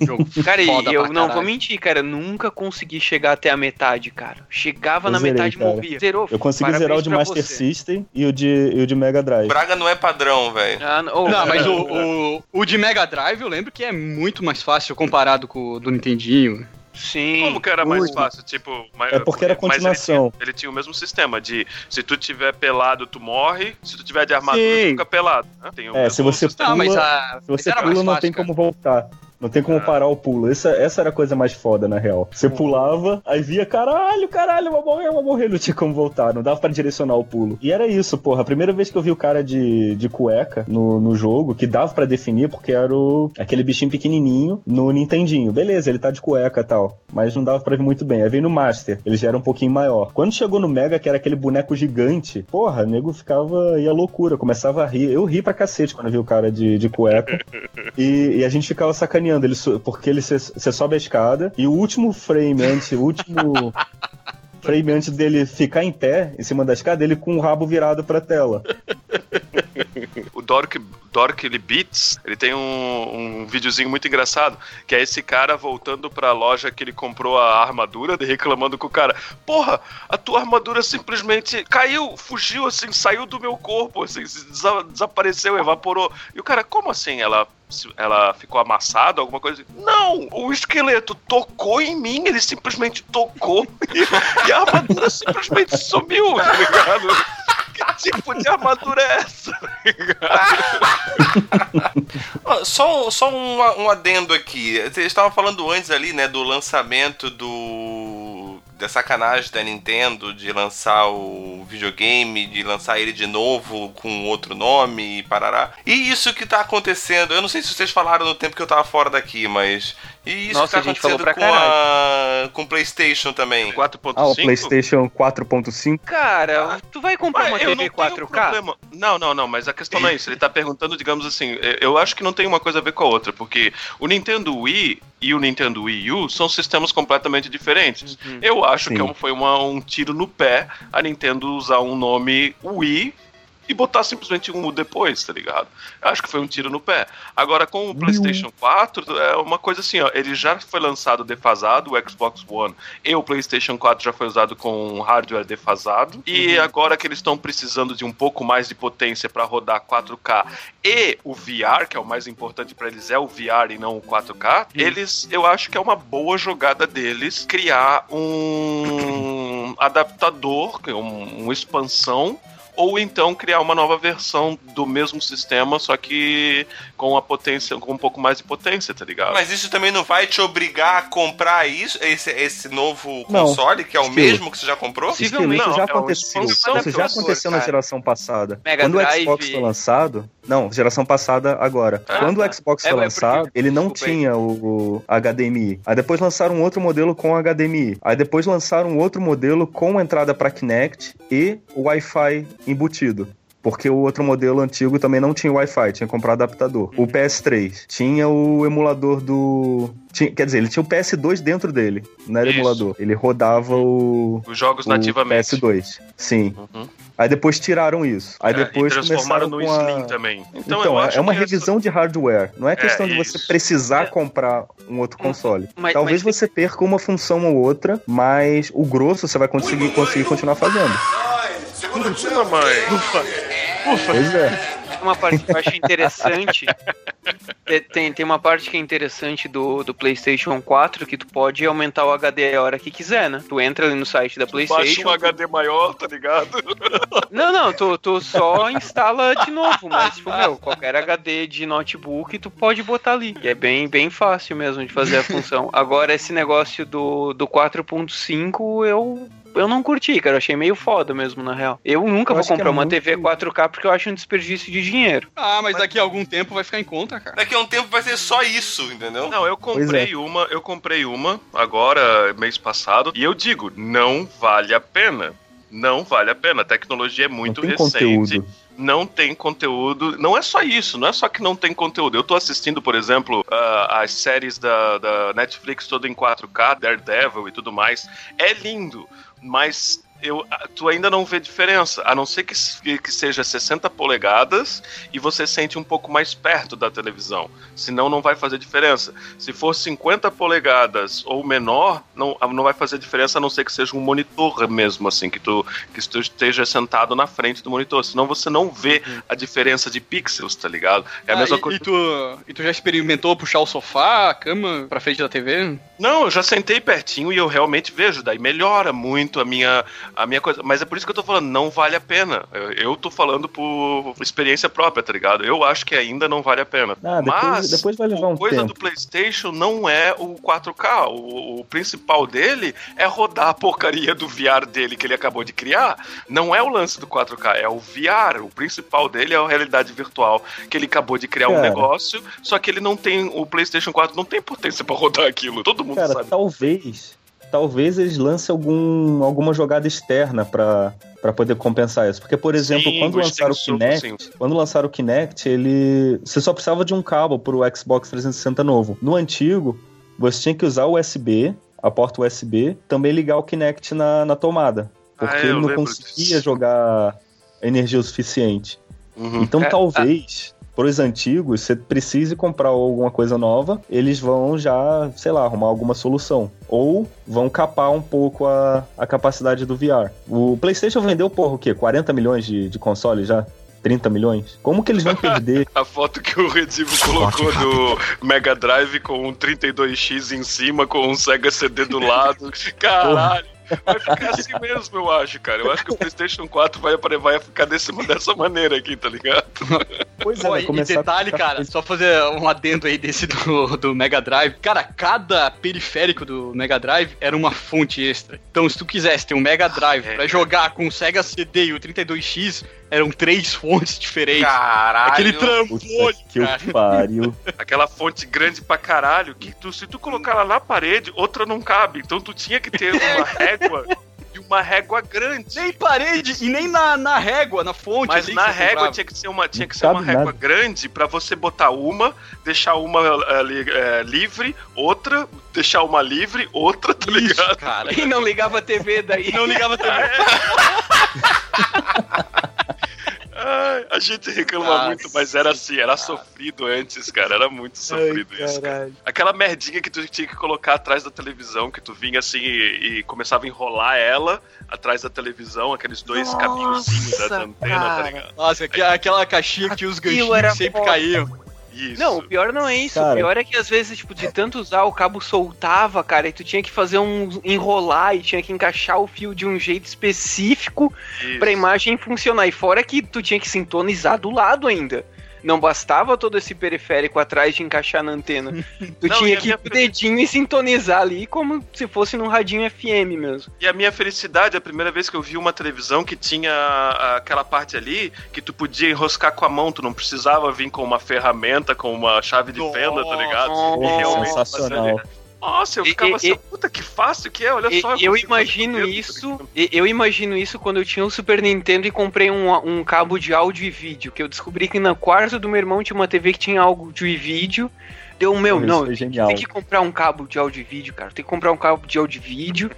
Jogo *laughs* Cara, e foda eu não vou mentir, cara, nunca consegui chegar até a metade, cara. Chegava Eu na zerei, metade e morria. Zerou. Eu consegui Parabéns zerar o de Master você. System e o de, e o de Mega Drive. Braga não é padrão, velho. Ah, não, oh, Não, mas cara, o, o, o de Mega Drive eu lembro que é muito mais fácil comparado com o do Nintendinho. Sim. Como que era mais fácil? Tipo, mas- É porque era mas ele continuação. tinha- Ele tinha, o mesmo sistema de se tu tiver pelado, tu morre, se tu tiver de armadura, Sim. tu fica pelado. né? Tem o É, mesmo se você sistema. Ah, mas, Pula- a, Se você era pula, mais não fácil, tem cara. como voltar. Não tem como parar o pulo. Essa, essa era a coisa mais foda, na real. Você pulava, aí via, caralho, caralho, vou morrer, eu vou morrer. Não tinha como voltar, não dava pra direcionar o pulo. E era isso, porra. A primeira vez que eu vi o cara de, de cueca no, no jogo, que dava pra definir, porque era o, aquele bichinho pequenininho no Nintendinho. Beleza, ele tá de cueca e tal. Mas não dava pra ver muito bem. Aí veio no Master, ele já era um pouquinho maior. Quando chegou no Mega, que era aquele boneco gigante, porra, o nego ficava. ia loucura, começava a rir. Eu ri pra cacete quando eu vi o cara de, de cueca. *laughs* e, e a gente ficava sacaneando ele, so- porque ele você sobe a escada e o último frame antes, o último. *laughs* Frame antes dele ficar em pé, em cima da escada, ele com o rabo virado pra tela. O Dork, Dork ele Beats, ele tem um, um videozinho muito engraçado, que é esse cara voltando pra loja que ele comprou a armadura, reclamando com o cara, porra, a tua armadura simplesmente caiu, fugiu assim, saiu do meu corpo, assim, desapareceu, evaporou. E o cara, como assim? Ela ela ficou amassada, alguma coisa assim? Não! O esqueleto tocou em mim, ele simplesmente tocou e, *laughs* e a armadura simplesmente sumiu, tá ligado? Que tipo de armadura é essa? *laughs* Ó, Só, só um, um adendo aqui. Vocês estavam falando antes ali, né, do lançamento do. Da sacanagem da Nintendo de lançar o videogame, de lançar ele de novo com outro nome e parará. E isso que tá acontecendo, eu não sei se vocês falaram no tempo que eu tava fora daqui, mas. E isso Nossa, que a tá gente falou acontecendo pra com a. com o PlayStation também. 4.5? Ah, o PlayStation 4.5. Cara, tu vai comprar uma TV não tenho 4K? problema. Não, não, não, mas a questão não é isso. Ele tá perguntando, digamos assim, eu acho que não tem uma coisa a ver com a outra, porque o Nintendo Wii e o Nintendo Wii U são sistemas completamente diferentes. Uhum. Eu acho Sim. que é foi uma- um tiro no pé a Nintendo usar um nome Wii e botar simplesmente um depois, tá ligado? Eu acho que foi um tiro no pé. Agora, com o PlayStation 4, é uma coisa assim, ó, ele já foi lançado defasado, o Xbox One e o PlayStation 4 já foi usado com hardware defasado, e agora que eles estão precisando de um pouco mais de potência para rodar 4K e o VR, que é o mais importante para eles, é o VR e não o 4K, eles, eu acho que é uma boa jogada deles criar um adaptador, é um, uma expansão ou então criar uma nova versão do mesmo sistema, só que com a potência, com um pouco mais de potência, tá ligado? Mas isso também não vai te obrigar a comprar isso, esse, esse novo Não. console, que é o Sim. mesmo que você já comprou? Possivelmente. Isso Não, já é aconteceu. expansão Isso já aconteceu na cara. geração passada. Mega Quando Drive- o Xbox foi lançado. Não, geração passada agora. Ah, Quando tá. o Xbox É, foi porque- lançado, ele não desculpa tinha o, o HDMI. Aí depois lançaram um outro modelo com HDMI. Aí depois lançaram um outro modelo com entrada para Kinect e o Wi-Fi embutido. Porque o outro modelo antigo também não tinha Wi-Fi, tinha que comprar adaptador. O PS3 tinha o emulador do. tinha- quer dizer, ele tinha o PS2 dentro dele, não era Isso. emulador. Ele rodava o, Os jogos o nativamente. PS2. Sim. Uhum. Aí depois tiraram isso. Aí É, depois transformaram começaram no com a... Slim também. Então, Então, é- é uma revisão de hardware. Não é questão de você isso. precisar comprar um outro console. Mas- Talvez mas- você perca uma função ou outra, mas o grosso você vai conseguir, conseguir continuar fazendo. Essa... mamãe. Pois é. Uma parte que eu acho interessante. *laughs* é, Tem, tem uma parte que é interessante do, do PlayStation 4 que tu pode aumentar o HD a hora que quiser, né? Tu entra ali no site da Baixa PlayStation. um HD maior, tá ligado? *laughs* Não, não, tu, tu só instala de novo, mas, tipo, meu, qualquer HD de notebook tu pode botar ali. E é bem, bem fácil mesmo de fazer a função. Agora, esse negócio do, do 4.5, eu. Eu não curti, cara. Eu achei meio foda mesmo, na real. Eu nunca Eu vou é comprar uma muito- TV 4K porque eu acho um desperdício de dinheiro. Ah, mas daqui a algum tempo vai ficar em conta, cara. Daqui a um tempo vai ser só isso, entendeu? Não, eu comprei uma, eu comprei uma agora, mês passado, e eu digo, não vale a pena. Não vale a pena. A tecnologia é muito não tem recente. conteúdo. não tem conteúdo. Não é só isso, não é só que não tem conteúdo. Eu tô assistindo, por exemplo, ah, as séries da, da Netflix toda em 4K, Daredevil e tudo mais. É lindo, mas. Eu, tu ainda não vê diferença, a não ser que, que seja 60 polegadas e você sente um pouco mais perto da televisão. Senão não vai fazer diferença. Se for 50 polegadas ou menor, não, não vai fazer diferença a não ser que seja um monitor mesmo, assim, que tu, que tu esteja sentado na frente do monitor. Senão você não vê a diferença de pixels, tá ligado? É a Ah, mesma e, coisa. e tu, e tu já experimentou puxar o sofá, a cama pra frente da TV? Não, eu já sentei pertinho e eu realmente vejo. Daí melhora muito a minha, A minha coisa, mas é por isso que eu tô falando, não vale a pena. Eu, eu tô falando por experiência própria, tá ligado? Eu acho que ainda não vale a pena. Ah, depois, mas depois vai levar um a coisa tempo. do PlayStation não é o 4K. O, o principal dele é rodar a porcaria do VR dele que ele acabou de criar. Não é o lance do 4K, é o VR. O principal dele é a realidade virtual que ele acabou de criar um Cara. negócio, só que ele não tem o PlayStation 4 não tem potência pra rodar aquilo. Todo mundo Cara, sabe. talvez. Talvez eles lancem algum, alguma jogada externa pra, pra poder compensar isso. Porque, por exemplo, Sim, quando o lançaram o Kinect, sim. quando lançaram o Kinect, ele. Você só precisava de um cabo pro Xbox 360 novo. No antigo, você tinha que usar o USB, a porta USB, também ligar o Kinect na, na tomada. Porque Ah, é, ele não conseguia disso. jogar energia o suficiente. Uhum. Então É, talvez, para os antigos, você precise comprar alguma coisa nova, eles vão já, sei lá, arrumar alguma solução. Ou vão capar um pouco a, a capacidade do VR. O PlayStation vendeu, porra, o quê? 40 milhões de, de consoles já? 30 milhões? Como que eles vão perder? *laughs* A foto que o Redivo colocou do Mega Drive com um 32X em cima, com um Sega CD do lado. Caralho. Vai ficar assim mesmo, eu acho, cara. Eu acho que o PlayStation 4 vai, vai ficar desse, *laughs* dessa maneira aqui, tá ligado? Pois é, Pô, e detalhe, ficar- cara, só fazer um adendo aí desse do, do Mega Drive. Cara, cada periférico do Mega Drive era uma fonte extra. Então, se tu quisesse ter um Mega Drive é. pra jogar com o Sega CD e o 32X, eram três fontes diferentes. Caralho. Aquele Puta trambolho, que cara. pariu. Aquela fonte grande pra caralho, que tu, se tu colocar ela na parede, outra não cabe. Então tu tinha que ter uma *laughs* régua e uma régua grande. Nem parede e nem na, na régua, na fonte. Mas ali na régua comprava. tinha que ser uma, tinha que ser uma régua nada. grande pra você botar uma, deixar uma eh, li- eh, livre, outra, deixar uma livre, outra, tá Isso, ligado? cara. *laughs* E não ligava a TV daí. E não ligava a TV. *laughs* a gente reclama Nossa, muito, mas era assim, era sofrido antes, cara. Era muito sofrido isso, cara. Aquela merdinha que tu tinha que colocar atrás da televisão, que tu vinha assim e, e começava a enrolar ela atrás da televisão, aqueles dois Nossa, caminhozinhos da, antena, tá cara. ligado? Nossa, aquela caixinha que os ganchinhos sempre foda. caíam. Isso. Não, o pior não é isso. Cara. O pior é que às vezes, tipo, de tanto usar, o cabo soltava, cara, e tu tinha que fazer um enrolar e tinha que encaixar o fio de um jeito específico Isso. pra imagem funcionar. E fora que tu tinha que sintonizar do lado ainda. Não bastava todo esse periférico atrás de encaixar na antena. *laughs* Tu Não, e tinha que ir minha o dedinho e sintonizar ali como se fosse num radinho FM mesmo. E a minha felicidade, a primeira vez que eu vi uma televisão que tinha aquela parte ali que tu podia enroscar com a mão, tu não precisava vir com uma ferramenta, com uma chave de fenda, tá ligado? Nossa, E realmente sensacional. Nossa, eu ficava e- assim, e- puta que fácil que é, olha E- só. eu consigo imagino isso. e- Eu imagino isso quando eu tinha um Super Nintendo e comprei um, um cabo de áudio e vídeo. Que eu descobri que no quarto do meu irmão tinha uma TV que tinha áudio e vídeo. Deu, meu, Isso não, genial. tem que comprar um cabo de áudio e vídeo, cara. Tem que comprar um cabo de áudio e vídeo.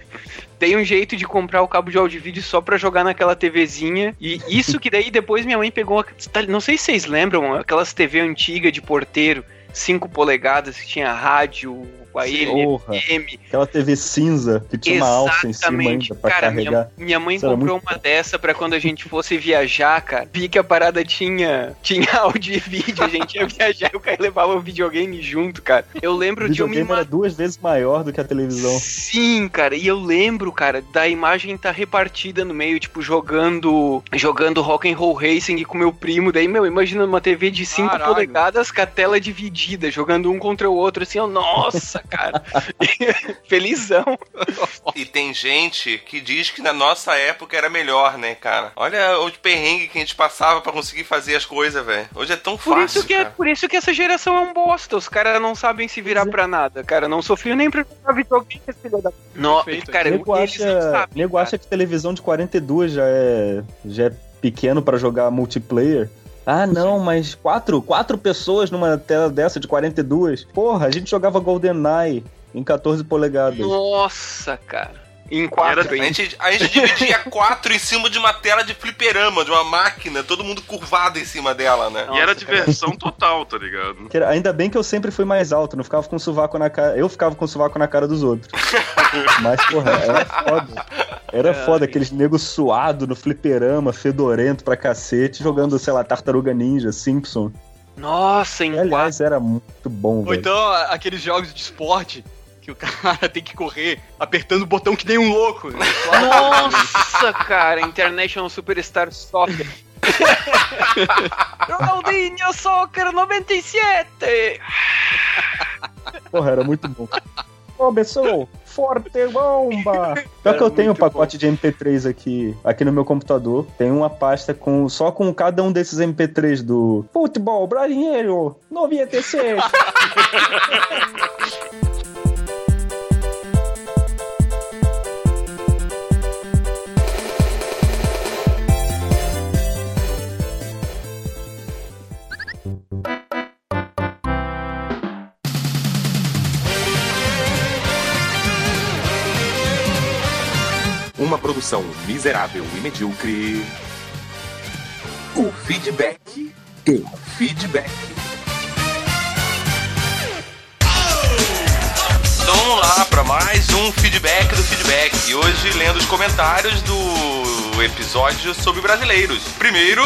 Tem um jeito de comprar o cabo de áudio e vídeo só pra jogar naquela TVzinha. E isso que daí depois minha mãe pegou. Não sei se vocês lembram, aquelas TV antiga de porteiro, 5 polegadas, que tinha rádio, Porra, FM. aquela TV cinza que tinha uma alça em cima ainda pra cara, carregar. minha, minha mãe Isso comprou uma dessa pra quando a gente fosse viajar, cara. Vi que a parada tinha, tinha *laughs* áudio e vídeo, a gente ia viajar e o cara levava o videogame junto, cara. Eu O lembro de eu me videogame era duas vezes maior do que a televisão. Sim, cara, e eu lembro, cara, da imagem tá repartida no meio, tipo, jogando jogando Rock and Roll Racing com meu primo, daí, meu, imagina uma TV de 5 Caralho. polegadas com a tela dividida, jogando um contra o outro, assim, ó, nossa, cara. *laughs* Felizão. E tem gente que diz que na nossa época era melhor, né, cara? Olha o perrengue que a gente passava pra conseguir fazer as coisas, velho. Hoje é tão Por fácil, isso, que é, por isso que essa geração é um bosta. Os caras não sabem se virar pra nada, cara. Não sofriam nem pra jogar videogame, esse filho da. No, Perfeito. cara, nego eles não acha, sabem. nego cara. acha que televisão de 42 já é, já é pequeno pra jogar multiplayer. Ah, não, mas quatro, quatro pessoas numa tela dessa de 42? Porra, a gente jogava GoldenEye em 14 polegadas. Nossa, cara. Em quatro, A hein? gente, a gente dividia *laughs* quatro em cima de uma tela de fliperama, de uma máquina, todo mundo curvado em cima dela, né? E era Nossa, cara. diversão total, tá ligado? Que era- Ainda bem que eu sempre fui mais alto, não ficava com o sovaco na cara. Eu ficava com o sovaco na cara dos outros. *laughs* Mas, porra, era foda. Era foda, aqueles negros suado no fliperama, fedorento pra cacete, jogando, sei lá, Tartaruga Ninja, Simpson. Nossa, em quatro. aliás, era muito bom, Ou velho. então a- aqueles jogos de esporte, que o cara *laughs* tem que correr apertando o botão que nem um louco. né? Nossa, cara, International Superstar Soccer. *laughs* Ronaldinho Soccer 97! Porra, era muito bom. Começou! Forte bomba! Pior que eu tenho um pacote de MP3 aqui, aqui no meu computador. Tem uma pasta com só com cada um desses MP3 do Futebol Brasileiro 96. *laughs* Uma produção miserável e medíocre. O feedback do feedback. Então vamos lá para mais um feedback do feedback. E hoje lendo os comentários do episódio sobre brasileiros. Primeiro,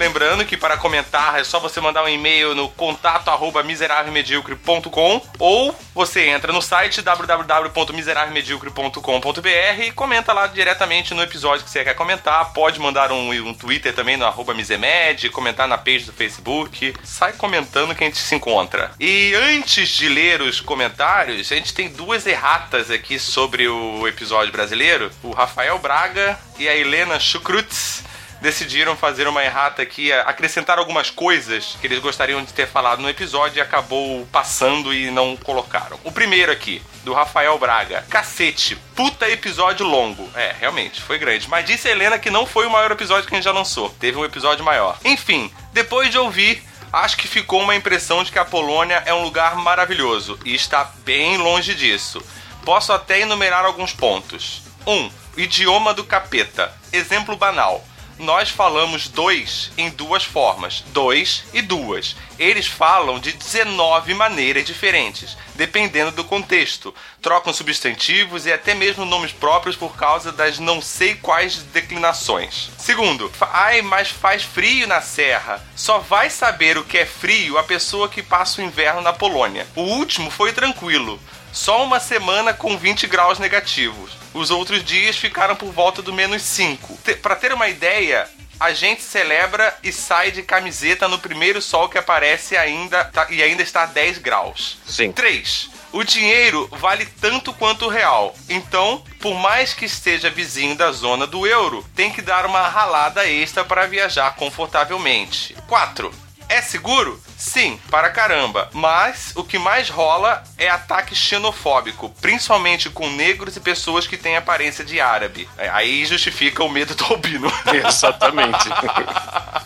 lembrando que para comentar é só você mandar um e-mail no contato arroba miserávelmedíocre.com ou você entra no site www.miserávelmedíocre.com.br e comenta lá diretamente no episódio que você quer comentar. Pode mandar um, um Twitter também no arroba misemed, comentar na page do Facebook. Sai comentando que a gente se encontra. E antes de ler os comentários, a gente tem duas erratas aqui sobre o episódio brasileiro. O Rafael Braga e a Helena Chukrutz decidiram fazer uma errata aqui, acrescentar algumas coisas que eles gostariam de ter falado no episódio e acabou passando e não colocaram. O primeiro aqui, do Rafael Braga. Cacete, puta episódio longo. É, realmente, foi grande. Mas disse a Helena que não foi o maior episódio que a gente já lançou. Teve um episódio maior. Enfim, depois de ouvir Acho que ficou uma impressão de que a Polônia é um lugar maravilhoso e está bem longe disso. Posso até enumerar alguns pontos. 1. Um, idioma do capeta. Exemplo banal. Nós falamos dois em duas formas, dois e duas. Eles falam de 19 maneiras diferentes, dependendo do contexto. Trocam substantivos e até mesmo nomes próprios por causa das não sei quais declinações. Segundo, ai, mas faz frio na serra. Só vai saber o que é frio a pessoa que passa o inverno na Polônia. O último foi tranquilo. Só uma semana com 20 graus negativos. Os outros dias ficaram por volta do menos 5. Te, Para ter uma ideia, a gente celebra e sai de camiseta no primeiro sol que aparece ainda tá- e ainda está a 10 graus. Sim. 3. O dinheiro vale tanto quanto o real. Então, por mais que esteja vizinho da zona do euro, tem que dar uma ralada extra para viajar confortavelmente. 4. É seguro? Sim, para caramba. Mas o que mais rola é ataque xenofóbico, principalmente com negros e pessoas que têm aparência de árabe. É, Aí justifica o medo do albino. *laughs* Exatamente.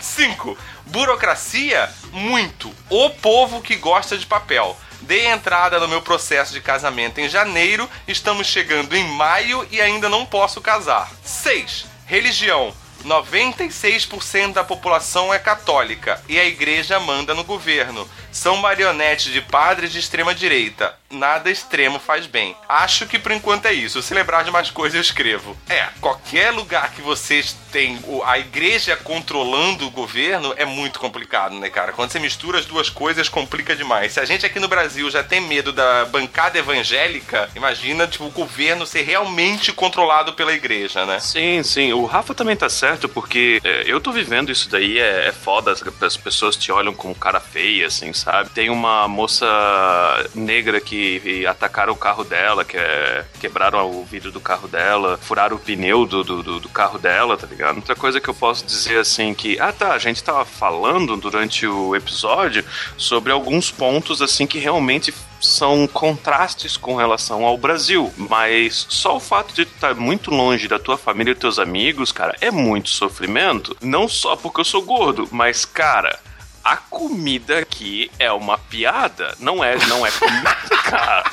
5. Burocracia? Muito. O povo que gosta de papel. Dei entrada no meu processo de casamento em janeiro, estamos chegando em maio e ainda não posso casar. 6. Religião. 96% da população é católica e a igreja manda no governo. São marionetes de padres de extrema direita. Nada extremo faz bem. Acho que por enquanto é isso. Se lembrar de mais coisas, eu escrevo. É, qualquer lugar que vocês têm a igreja controlando o governo é muito complicado, né, cara? Quando você mistura as duas coisas, complica demais. Se a gente aqui no Brasil já tem medo da bancada evangélica, imagina, tipo, o governo ser realmente controlado pela igreja, né? Sim, sim. O Rafa também tá certo, porque é, eu tô vivendo isso daí, é, é foda. As pessoas te olham como cara feia, assim, sabe? Tem uma moça negra que atacaram o carro dela, que é, quebraram o vidro do carro dela, furaram o pneu do, do, do- carro dela, tá ligado? Outra coisa que eu posso dizer, assim, que... Ah, tá, a gente tava falando durante o episódio sobre alguns pontos, assim, que realmente são contrastes com relação ao Brasil, mas só o fato de estar muito longe da tua família e teus amigos, cara, é muito sofrimento. Não só porque eu sou gordo, mas cara, a comida aqui é uma piada. Não é, não é comida, *laughs* cara.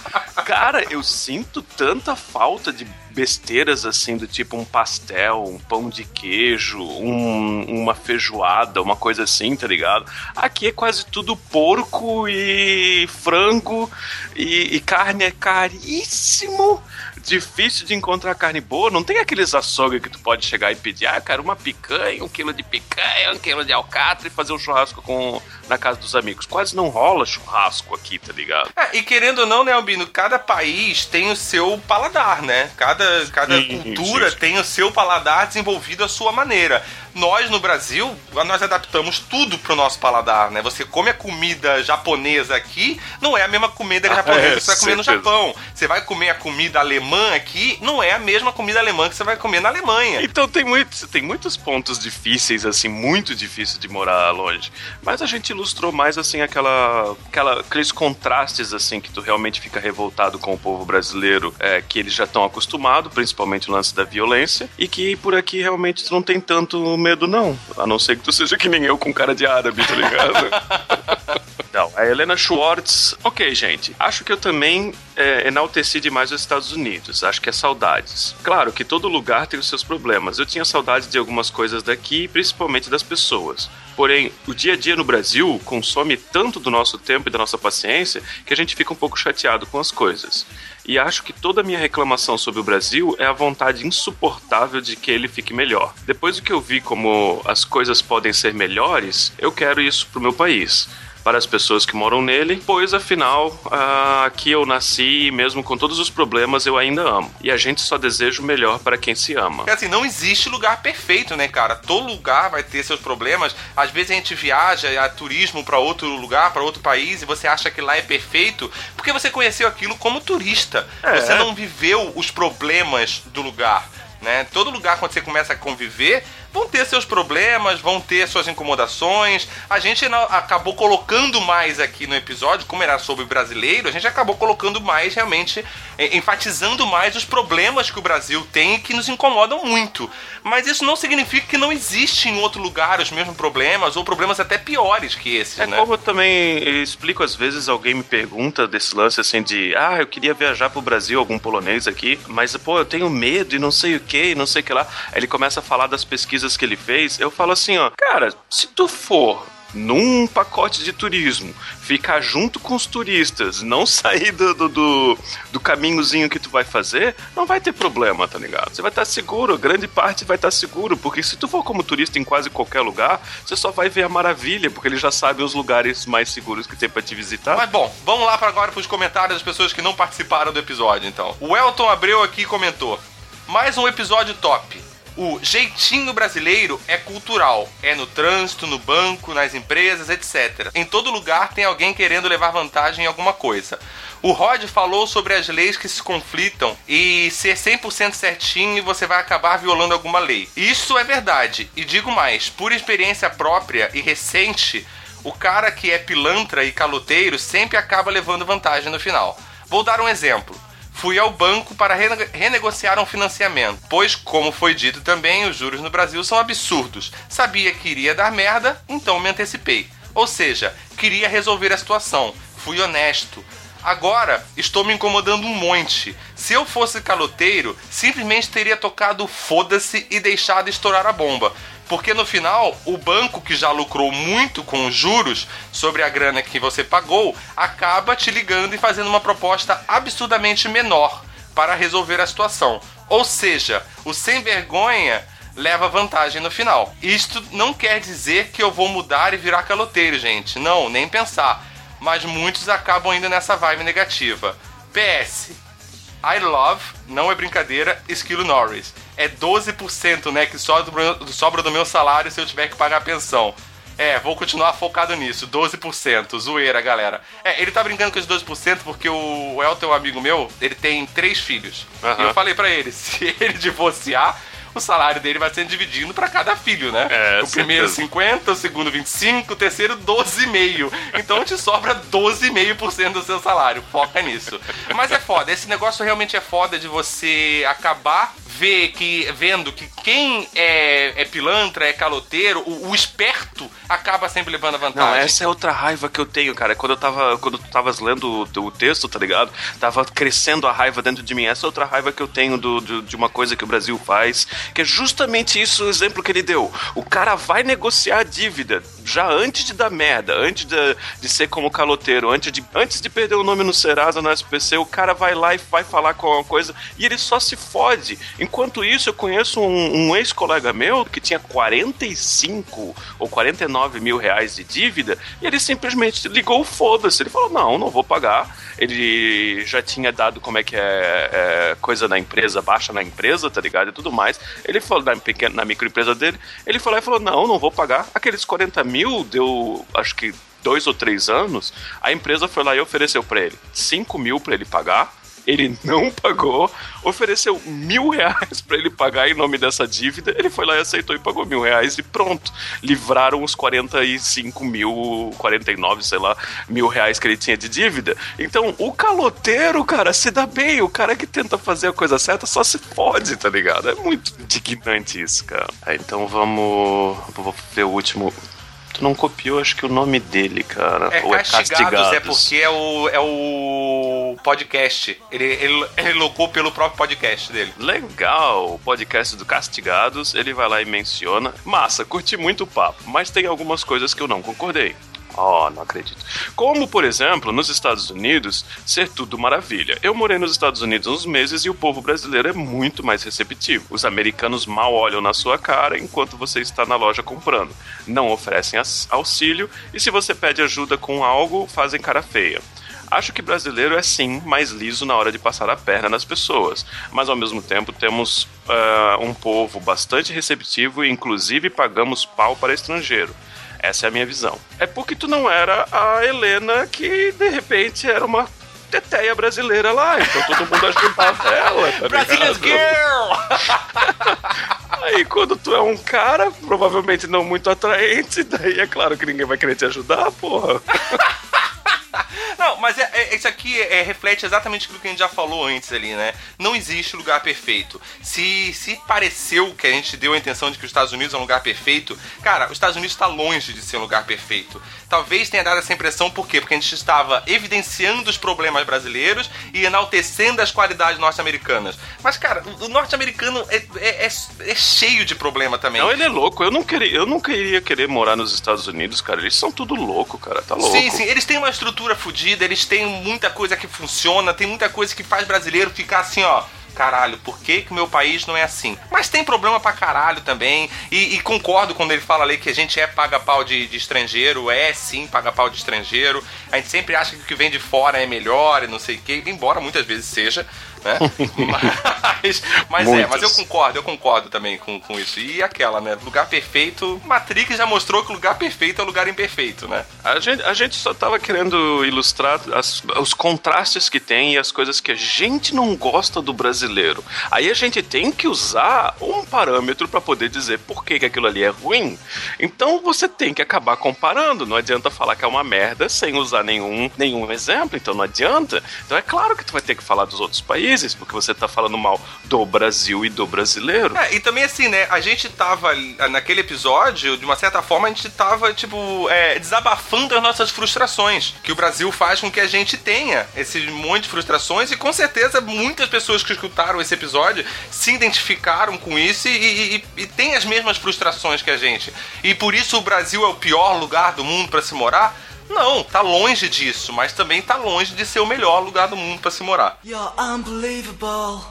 Cara, eu sinto tanta falta de besteiras assim do tipo um pastel, um pão de queijo, um- uma feijoada, uma coisa assim, tá ligado? Aqui é quase tudo porco e frango e, e carne é caríssimo. Difícil de encontrar carne boa. Não tem aqueles açougue que tu pode chegar e pedir, ah, cara, uma picanha, um quilo de picanha, um quilo de alcatra e fazer um churrasco com na casa dos amigos. Quase não rola churrasco aqui, tá ligado? É, e querendo ou não, né, Albino, cada país tem o seu paladar, né? Cada, cada Sim, cultura tem o seu paladar desenvolvido à sua maneira. Nós, no Brasil, nós adaptamos tudo pro nosso paladar, né? Você come a comida japonesa aqui, não é a mesma comida Ah, japonesa é, que você vai comer no. Japão. Você vai comer a comida alemã aqui, não é a mesma comida alemã que você vai comer na Alemanha. Então tem, muito, tem muitos pontos difíceis, assim, muito difíceis de morar longe. Mas a gente ilustrou mais, assim, aquela, aquela, aqueles contrastes, assim, que tu realmente fica revoltado com o povo brasileiro, é, que eles já estão acostumados, principalmente o lance da violência, e que por aqui realmente tu não tem tanto medo, não. A não ser que tu seja que nem eu com cara de árabe, tá ligado? *laughs* Não, a Helena Schwartz. Ok, gente. Acho que eu também é, enalteci demais os Estados Unidos. Acho que é saudades. Claro que todo lugar tem os seus problemas. Eu tinha saudades de algumas coisas daqui, principalmente das pessoas. Porém, o dia a dia no Brasil consome tanto do nosso tempo e da nossa paciência que a gente fica um pouco chateado com as coisas. E acho que toda a minha reclamação sobre o Brasil é a vontade insuportável de que ele fique melhor. Depois do que eu vi como as coisas podem ser melhores, eu quero isso pro meu país para as pessoas que moram nele, pois afinal ah, aqui eu nasci e mesmo com todos os problemas eu ainda amo. E a gente só deseja o melhor para quem se ama. Porque assim, não existe lugar perfeito, né, cara? Todo lugar vai ter seus problemas. Às vezes a gente viaja a turismo pra outro lugar, pra outro país, e você acha que lá é perfeito porque você conheceu aquilo como turista. É. Você não viveu os problemas do lugar. Né? Todo lugar, quando você começa a conviver, vão ter seus problemas, vão ter suas incomodações. A gente acabou colocando mais aqui no episódio, como era sobre brasileiro, a gente acabou colocando mais realmente, eh, enfatizando mais os problemas que o Brasil tem e que nos incomodam muito. Mas isso não significa que não existe em outro lugar os mesmos problemas, ou problemas até piores que esses, É né? como eu também explico às vezes, alguém me pergunta desse lance assim de ah, eu queria viajar pro Brasil, algum polonês aqui, mas pô, eu tenho medo e não sei o que, e não sei o que lá. Aí ele começa a falar das pesquisas que ele fez, eu falo assim, ó, cara, se tu for num pacote de turismo, ficar junto com os turistas, não sair do, do, do, do caminhozinho que tu vai fazer, não vai ter problema, tá ligado? Você vai estar seguro, grande parte vai estar seguro, porque se tu for como turista em quase qualquer lugar, você só vai ver a maravilha, porque ele já sabe os lugares mais seguros que tem pra te visitar. Mas bom, vamos lá para agora para os comentários das pessoas que não participaram do episódio, então. O Elton Abreu aqui comentou: mais um episódio top. O jeitinho brasileiro é cultural. É no trânsito, no banco, nas empresas, etc. Em todo lugar tem alguém querendo levar vantagem em alguma coisa. O Rod falou sobre as leis que se conflitam e ser 100% certinho você vai acabar violando alguma lei. Isso é verdade. E digo mais, por experiência própria e recente, o cara que é pilantra e caloteiro sempre acaba levando vantagem no final. Vou dar um exemplo. Fui ao banco para rene- renegociar um financiamento, pois, como foi dito também, os juros no Brasil são absurdos. Sabia que iria dar merda, então me antecipei. Ou seja, queria resolver a situação. Fui honesto. Agora estou me incomodando um monte. Se eu fosse caloteiro, simplesmente teria tocado foda-se e deixado estourar a bomba. Porque no final, o banco que já lucrou muito com os juros sobre a grana que você pagou, acaba te ligando e fazendo uma proposta absurdamente menor para resolver a situação. Ou seja, o sem vergonha leva vantagem no final. Isto não quer dizer que eu vou mudar e virar caloteiro, gente. Não, nem pensar. Mas muitos acabam indo nessa vibe negativa. PS. I love, não é brincadeira, Esquilo Norris. É 12%, né, que sobra, sobra do meu salário se eu tiver que pagar a pensão. É, vou continuar focado nisso, 12%. Zoeira, galera. É, ele tá brincando com esses 12% porque o Elton, um amigo meu, ele tem três filhos. Aham. E eu falei pra ele, *laughs* se ele divorciar, o salário dele vai sendo dividido pra cada filho, né? É, o primeiro certeza. 50, o segundo 25, o terceiro 12,5. Então te sobra 12,5% do seu salário. Foca nisso. Mas é foda, esse negócio realmente é foda de você acabar ver que, vendo que quem é, é pilantra, é caloteiro, o, o esperto acaba sempre levando a vantagem. Não, essa é outra raiva que eu tenho, cara. Quando eu tava. Quando tu tavas lendo o, o texto, tá ligado? Tava crescendo a raiva dentro de mim. Essa é outra raiva que eu tenho do, do- de uma coisa que o Brasil faz. Que é justamente isso o exemplo que ele deu. O cara vai negociar a dívida. já antes de dar merda, antes de, de ser como caloteiro, antes de, antes de perder o nome no Serasa, no SPC, o cara vai lá e vai falar com uma coisa e ele só se fode. Enquanto isso, eu conheço um, um ex-colega meu que tinha 45 ou 49 mil reais de dívida e ele simplesmente ligou o foda-se. Ele falou: Não, não vou pagar. Ele já tinha dado como é que é, é coisa na empresa, baixa na empresa, tá ligado? E tudo mais. Ele falou na, pequena, na microempresa dele, ele falou e falou: Não, não vou pagar. Aqueles 40 mil deu, acho que dois ou três anos, a empresa foi lá e ofereceu para ele 5 mil para ele pagar ele *laughs* não pagou, ofereceu mil reais para ele pagar em nome dessa dívida, ele foi lá e aceitou e pagou mil reais e pronto. Livraram os 45 mil, 49, sei lá, mil reais que ele tinha de dívida. Então, o caloteiro, cara, se dá bem. O cara que tenta fazer a coisa certa só se fode, tá ligado? É muito indignante isso, cara. Então vamos. Vou ver o último Tu não copiou, acho que o nome dele, cara. É Ou Castigados, é Castigados, é porque é o, é o podcast. Ele, ele, ele locou pelo próprio podcast dele. Legal, o podcast do Castigados, ele vai lá e menciona. Massa, curti muito o papo, mas tem algumas coisas que eu não concordei. Oh, não acredito. Como, por exemplo, nos Estados Unidos, ser tudo maravilha. Eu morei nos Estados Unidos uns meses e o povo brasileiro é muito mais receptivo. Os americanos mal olham na sua cara enquanto você está na loja comprando. Não oferecem auxílio e se você pede ajuda com algo, fazem cara feia. Acho que brasileiro é sim mais liso na hora de passar a perna nas pessoas, mas ao mesmo tempo temos uh, um povo bastante receptivo e inclusive pagamos pau para estrangeiro. Essa é a minha visão. É porque tu não era a Helena que de repente era uma teteia brasileira lá, então todo mundo ajudava *laughs* ela. Tá Brazilian Girl! *laughs* Aí quando tu é um cara, provavelmente não muito atraente, daí é claro que ninguém vai querer te ajudar, porra. *laughs* Não, mas é, é, isso aqui é, reflete exatamente aquilo que a gente já falou antes ali, né? Não existe lugar perfeito. Se, se pareceu que a gente deu a intenção de que os Estados Unidos é um lugar perfeito, cara, os Estados Unidos está longe de ser um lugar perfeito. Talvez tenha dado essa impressão, por quê? Porque a gente estava evidenciando os problemas brasileiros e enaltecendo as qualidades norte-americanas. Mas, cara, o norte-americano é, é, é, é, cheio de problema também. Não, ele é louco. Eu não, queria, eu não queria querer morar nos Estados Unidos, cara. Eles são tudo louco, cara. Tá louco. Sim, sim. Eles têm uma estrutura fodida, eles têm muita coisa que funciona, tem muita coisa que faz brasileiro ficar assim, ó caralho, por que que meu país não é assim? Mas tem problema pra caralho também, e, e concordo quando ele fala ali que a gente é paga-pau de, de, estrangeiro, é sim paga-pau de estrangeiro, a gente sempre acha que o que vem de fora é melhor e não sei o que, embora muitas vezes seja, né? *laughs* mas, mas é, mas eu concordo, eu concordo também com, com isso. E aquela, né? Lugar perfeito. Matrix já mostrou que o lugar perfeito é o lugar imperfeito, né? A gente, a gente só tava querendo ilustrar as, os contrastes que tem e as coisas que a gente não gosta do brasileiro. Aí a gente tem que usar um parâmetro para poder dizer por que, que aquilo ali é ruim. Então você tem que acabar comparando. Não adianta falar que é uma merda sem usar nenhum, nenhum exemplo. Então não adianta. Então é claro que tu vai ter que falar dos outros países países, porque você tá falando mal do Brasil e do brasileiro. É, e também assim, né? A gente tava naquele episódio, de uma certa forma, a gente tava, tipo, é, desabafando as nossas frustrações. Que o Brasil faz com que a gente tenha esse monte de frustrações, e com certeza muitas pessoas que escutaram esse episódio se identificaram com isso e, e, e têm as mesmas frustrações que a gente. E por isso o Brasil é o pior lugar do mundo para se morar. Não, tá longe disso, mas também tá longe de ser o melhor lugar do mundo para se morar. You're unbelievable.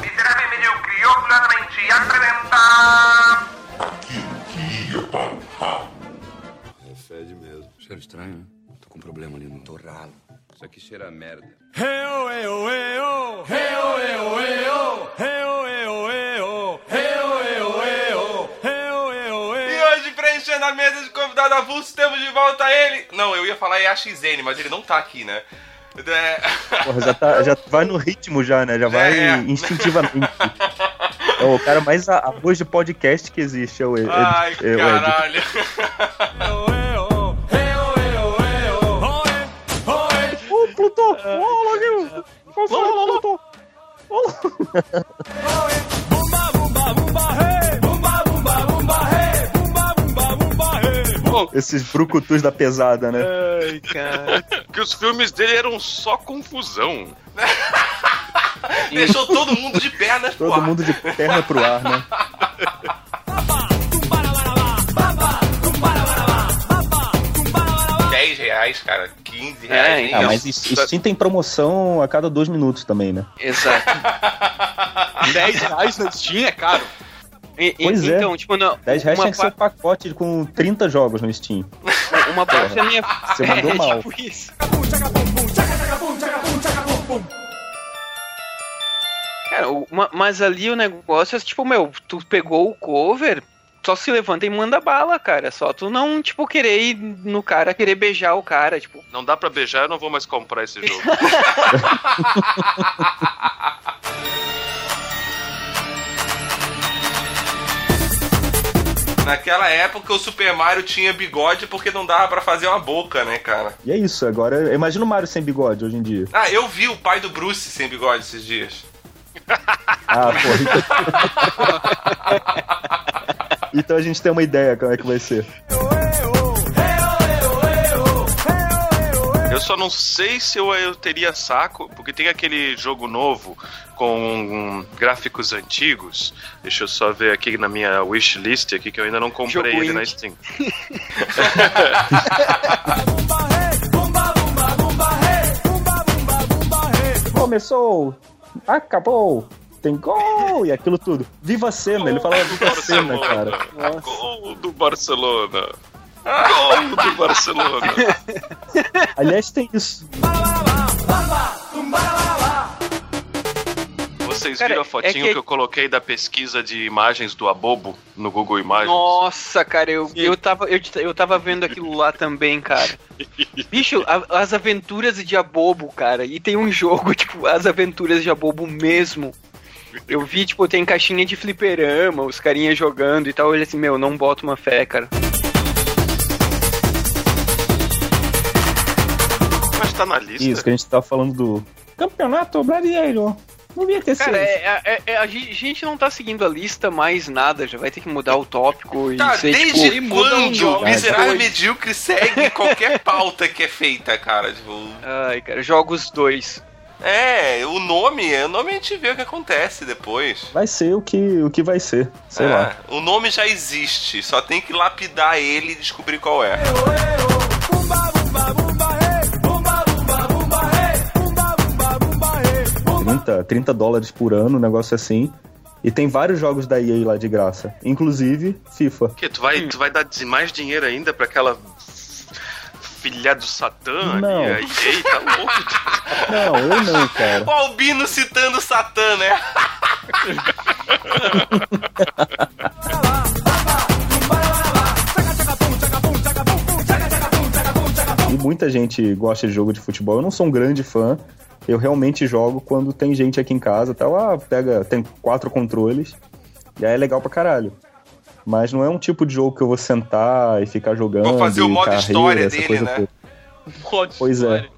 Miserável medíocre, orgulhosamente apresenta... Aquilo que ia para o ralo. É fede mesmo. Cheiro estranho, né? Tô com um problema ali no torralo. Isso aqui cheira a merda. E hoje, preenchendo a mesa de convidado avulso, temos de volta ele. Não, eu ia falar EAXN, mas ele não tá aqui, né? É... Porra, já, tá, já vai no ritmo já, né? Já vai é. instintivamente. É o cara mais arroz de podcast que existe, é o Ed. Ai, é, caralho. Plutô! Ô, Loginho! Plutô! bom. Esses brucutus da pesada, né? Ai, cara. Que os filmes dele eram só confusão. Deixou todo mundo de pernas pro Todo ar. mundo de perna pro ar, né? *laughs* 10 reais, cara. 15 É, reais. nem Ah, eu. mas Steam tem promoção a cada dois minutos também, né? Exato. *laughs* 10 reais na Steam é caro. E- e- Pois é. então, tipo, não, 10 reais uma, tinha que ser um pacote com 30 jogos no Steam. uma parte da minha. Você mandou *laughs* é, mal. tipo isso. Cara, o- ma- mas ali o negócio é tipo, meu, tu pegou o cover, só se levanta e manda bala, cara. Só tu não, tipo, querer ir no cara, querer beijar o cara, tipo. Não dá pra beijar, eu não vou mais comprar esse jogo. *laughs* Naquela época o Super Mario tinha bigode porque não dava pra fazer uma boca, né, cara? E é isso, agora imagina o Mario sem bigode hoje em dia. Ah, eu vi o pai do Bruce sem bigode esses dias. Ah, porra. *laughs* Então... a gente tem uma ideia como é que vai ser. Eu só não sei se eu, eu teria saco, porque tem aquele jogo novo com um, gráficos antigos. Deixa eu só ver aqui na minha wishlist aqui que eu ainda não comprei Jogo ele na. Steam. *laughs* Começou! Acabou! Tem gol! E aquilo tudo. Viva a cena! Ele falava viva a cena, cara. Gol do Barcelona. Gol do Barcelona. Aliás, tem isso. Vocês Cara, viram a é fotinho que- que... eu coloquei da pesquisa de imagens do Abobo no Google Imagens? Nossa, cara, eu, eu, tava, eu, eu tava vendo aquilo lá também, cara. Bicho, a- as aventuras de Abobo, cara. E tem um jogo, *laughs* tipo, as aventuras de Abobo mesmo. Eu vi, tipo, tem caixinha de fliperama, os carinhas jogando e tal. Eu olhei assim, meu, não boto uma fé, cara. Mas tá na lista. Isso, que a gente tava falando do Campeonato Brasileiro. Não via ter Cara, sido. é, é- é- a gen- gente não tá seguindo a lista mais nada, já vai ter que mudar o tópico e Tá, ser, desde tipo, um quando jogo, Miserável dois. Medíocre segue qualquer pauta que é feita, cara? Tipo, Ai, cara, jogos 2. É, o nome, o nome a gente vê o que acontece depois. Vai ser o que, o que vai ser. Sei É, lá. O nome já existe, só tem que lapidar ele e descobrir qual é. 30, 30 dólares por ano, um negócio assim. E tem vários jogos da EA lá de graça. Inclusive FIFA. Que tu vai, tu vai dar mais dinheiro ainda pra aquela filha do Satã? Não. E aí, tá louco. Não, eu não, cara. O Albino citando Satã, né? E muita gente gosta de jogo de futebol. Eu não sou um grande fã. Eu realmente jogo quando tem gente aqui em casa. Tá lá, pega, tem quatro controles. E aí é legal pra caralho. Mas não é um tipo de jogo que eu vou sentar e ficar jogando. Vou fazer o modo carreira, história dele, coisa né? Pode *laughs* Pois é. né?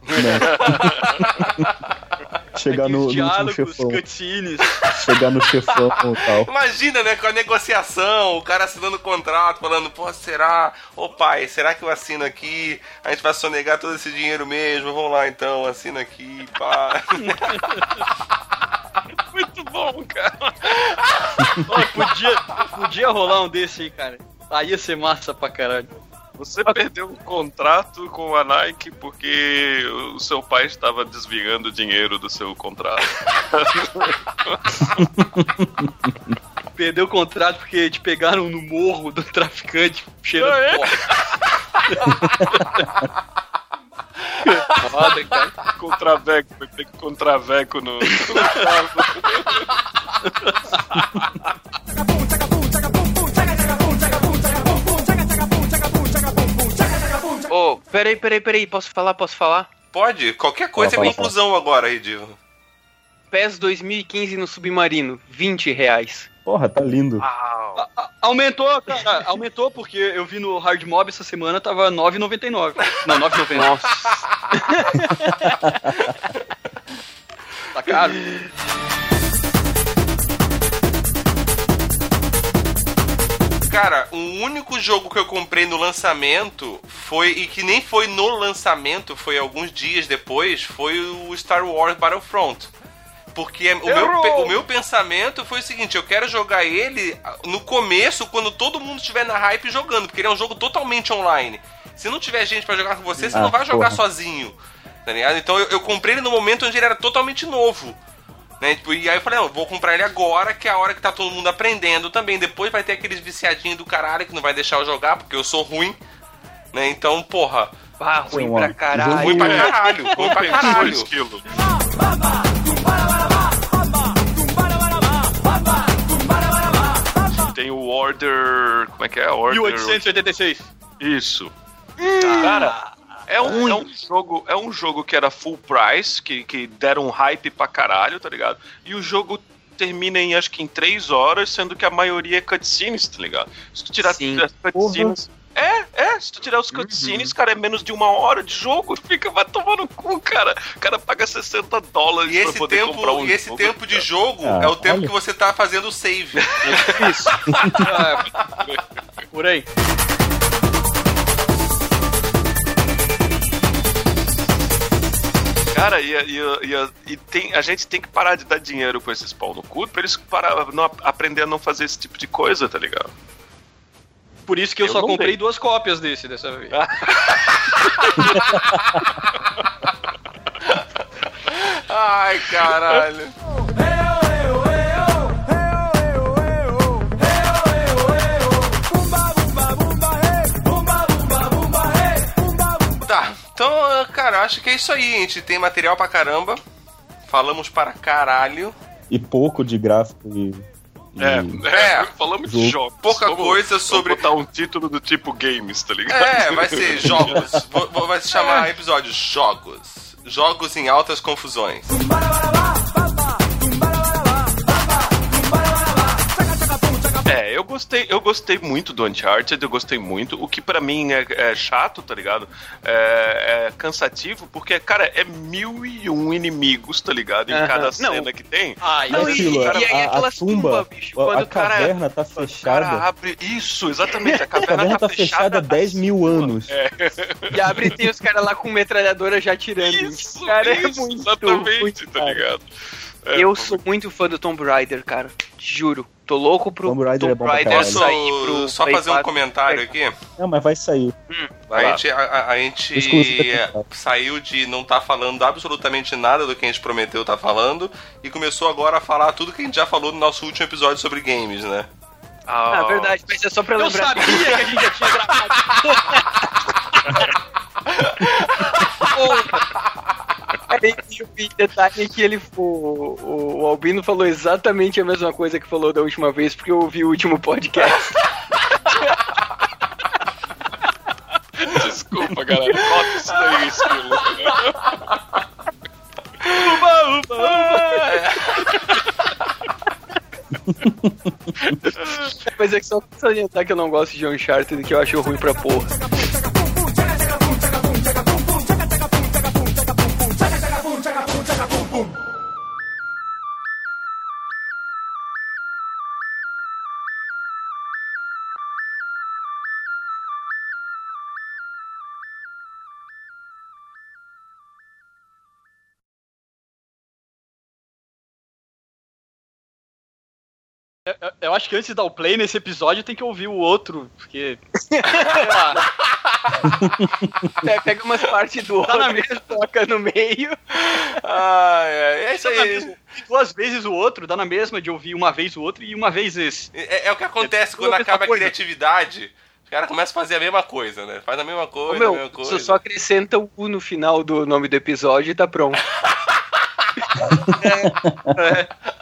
*laughs* Chegar no, no último diálogos, chefão. cutscenes. Chegar no chefão e *laughs* tal. Imagina, né, com a negociação, o cara assinando o contrato, falando, pô, será? Ô pai, será que eu assino aqui? A gente vai sonegar todo esse dinheiro mesmo? Vamos lá então, assina aqui, pá. Bom, cara. *laughs* Podia, podia rolar um desse aí, cara. Aí ia ser massa pra caralho. Você perdeu um contrato com a Nike porque o seu pai estava desviando o dinheiro do seu contrato. *laughs* Perdeu o contrato porque te pegaram no morro do traficante cheirando é? pó. *laughs* Foda, cara. Contraveco, vai ter contraveco no. Ô, peraí, peraí, peraí, posso falar, posso falar? Pode, qualquer coisa Fala, é conclusão agora, Redivo. PES 2015 no Submarino, 20 reais. Porra, tá lindo. A- a- Aumentou, cara. Aumentou porque eu vi no Hard Mob essa semana, tava 9,99. Não, 9,99. Nossa. *laughs* Tá caro. Cara, o único jogo que eu comprei no lançamento foi, e que nem foi no lançamento, foi alguns dias depois, foi o Star Wars Battlefront. Porque o meu, o meu pensamento foi o seguinte: eu quero jogar ele no começo, quando todo mundo estiver na hype jogando, porque ele é um jogo totalmente online. Se não tiver gente pra jogar com você, você Ah, não vai jogar porra. sozinho. Tá ligado? Então eu, eu comprei ele no momento onde ele era totalmente novo. Né? Tipo, e aí eu falei, não, vou comprar ele agora, que é a hora que tá todo mundo aprendendo também. Depois vai ter aqueles viciadinhos do caralho que não vai deixar eu jogar, porque eu sou ruim. Né? Então, porra, Ah, ruim pra caralho. ruim pra caralho, ruim pra caralho. esquilo. Tem o Order. Como é que é? Order. 1886. Isso. Cara, é um, é um jogo, é um jogo que era full price, que, que deram um hype pra caralho, tá ligado? E o jogo termina em acho que em 3 horas, sendo que a maioria é cutscenes, tá ligado? Se tu tirar Sim. as cutscenes. É, é, se tu tirar os cutscenes, cara, é menos de uma hora de jogo, *laughs* fica, vai tomar no cu, cara. O cara paga 60 dólares E pra esse poder tempo, comprar um e esse jogo, tempo de jogo Ah, é o tempo olha. que você tá fazendo o save. Isso. *laughs* É, por aí. Cara, e, e, e, e tem, a gente tem que parar de dar dinheiro com esses pau no cu pra eles parar, não, aprender a não fazer esse tipo de coisa, tá ligado? Por isso que eu, Eu só comprei duas cópias desse dessa vez. *laughs* Ai, caralho. Tá, então, cara, acho que é isso aí. A gente tem material pra caramba. Falamos para caralho. E pouco de gráfico e. e- É, É. é, falamos de Jogo. jogos. Pouca Vamos- coisa sobre- Vamos botar um título do tipo games, tá ligado? É, vai ser *laughs* jogos. Vou- vou- vai se chamar episódio Jogos. Jogos em altas confusões. É, eu gostei, eu gostei muito do Uncharted, eu gostei muito. O que pra mim é, é chato, tá ligado? É, é cansativo, porque, cara, é mil e um inimigos, tá ligado? Em Aham. cada Não. cena que tem. Ah, Não, e- aquilo, e aí a, a aquelas tumba, tumba, bicho, a- quando a o cara- caverna tá O cara fechada. abre. Isso, exatamente. A *laughs* A caverna, caverna tá fechada há 10 mil anos. E abre e tem os caras lá com metralhadora já tirando. Isso, cara, é isso, muito, exatamente, muito tá cara. ligado? É, Eu sou muito fã do Tomb Raider, cara. Juro. Tô louco pro Tomb Raider é bom pra Raider. Posso sair pro só Play fazer um 4. comentário aqui? Não, mas vai sair. Vai a gente, a, a- gente da saiu de não estar falando absolutamente nada do que a gente prometeu estar falando e começou agora a falar tudo que a gente já falou no nosso último episódio sobre games, né? Ah, verdade, mas é só pra Eu lembrar. sabia que a gente já tinha gravado. *laughs* E o detalhe é que ele, o, o, o Albino falou exatamente a mesma coisa que falou da última vez, porque eu ouvi o último podcast. Desculpa, galera. Corta isso daí, esquilo. Mas é que só pra salientar que eu não gosto de Uncharted, que eu acho ruim pra porra. Eu, eu acho que antes de dar o play nesse episódio tem que ouvir o outro, porque. sei lá, É, pega umas partes do Tá na outro, toca no meio. Ai, ai, é isso na aí. mesma- duas vezes o outro, dá na mesma de ouvir uma vez o outro e uma vez esse. É, é o que acontece É quando a mesma acaba a coisa. criatividade. Os caras começam a fazer a mesma coisa, né? Faz a mesma Ô, coisa, a meu, mesma você coisa. só acrescenta o U no final do nome do episódio e tá pronto. *laughs*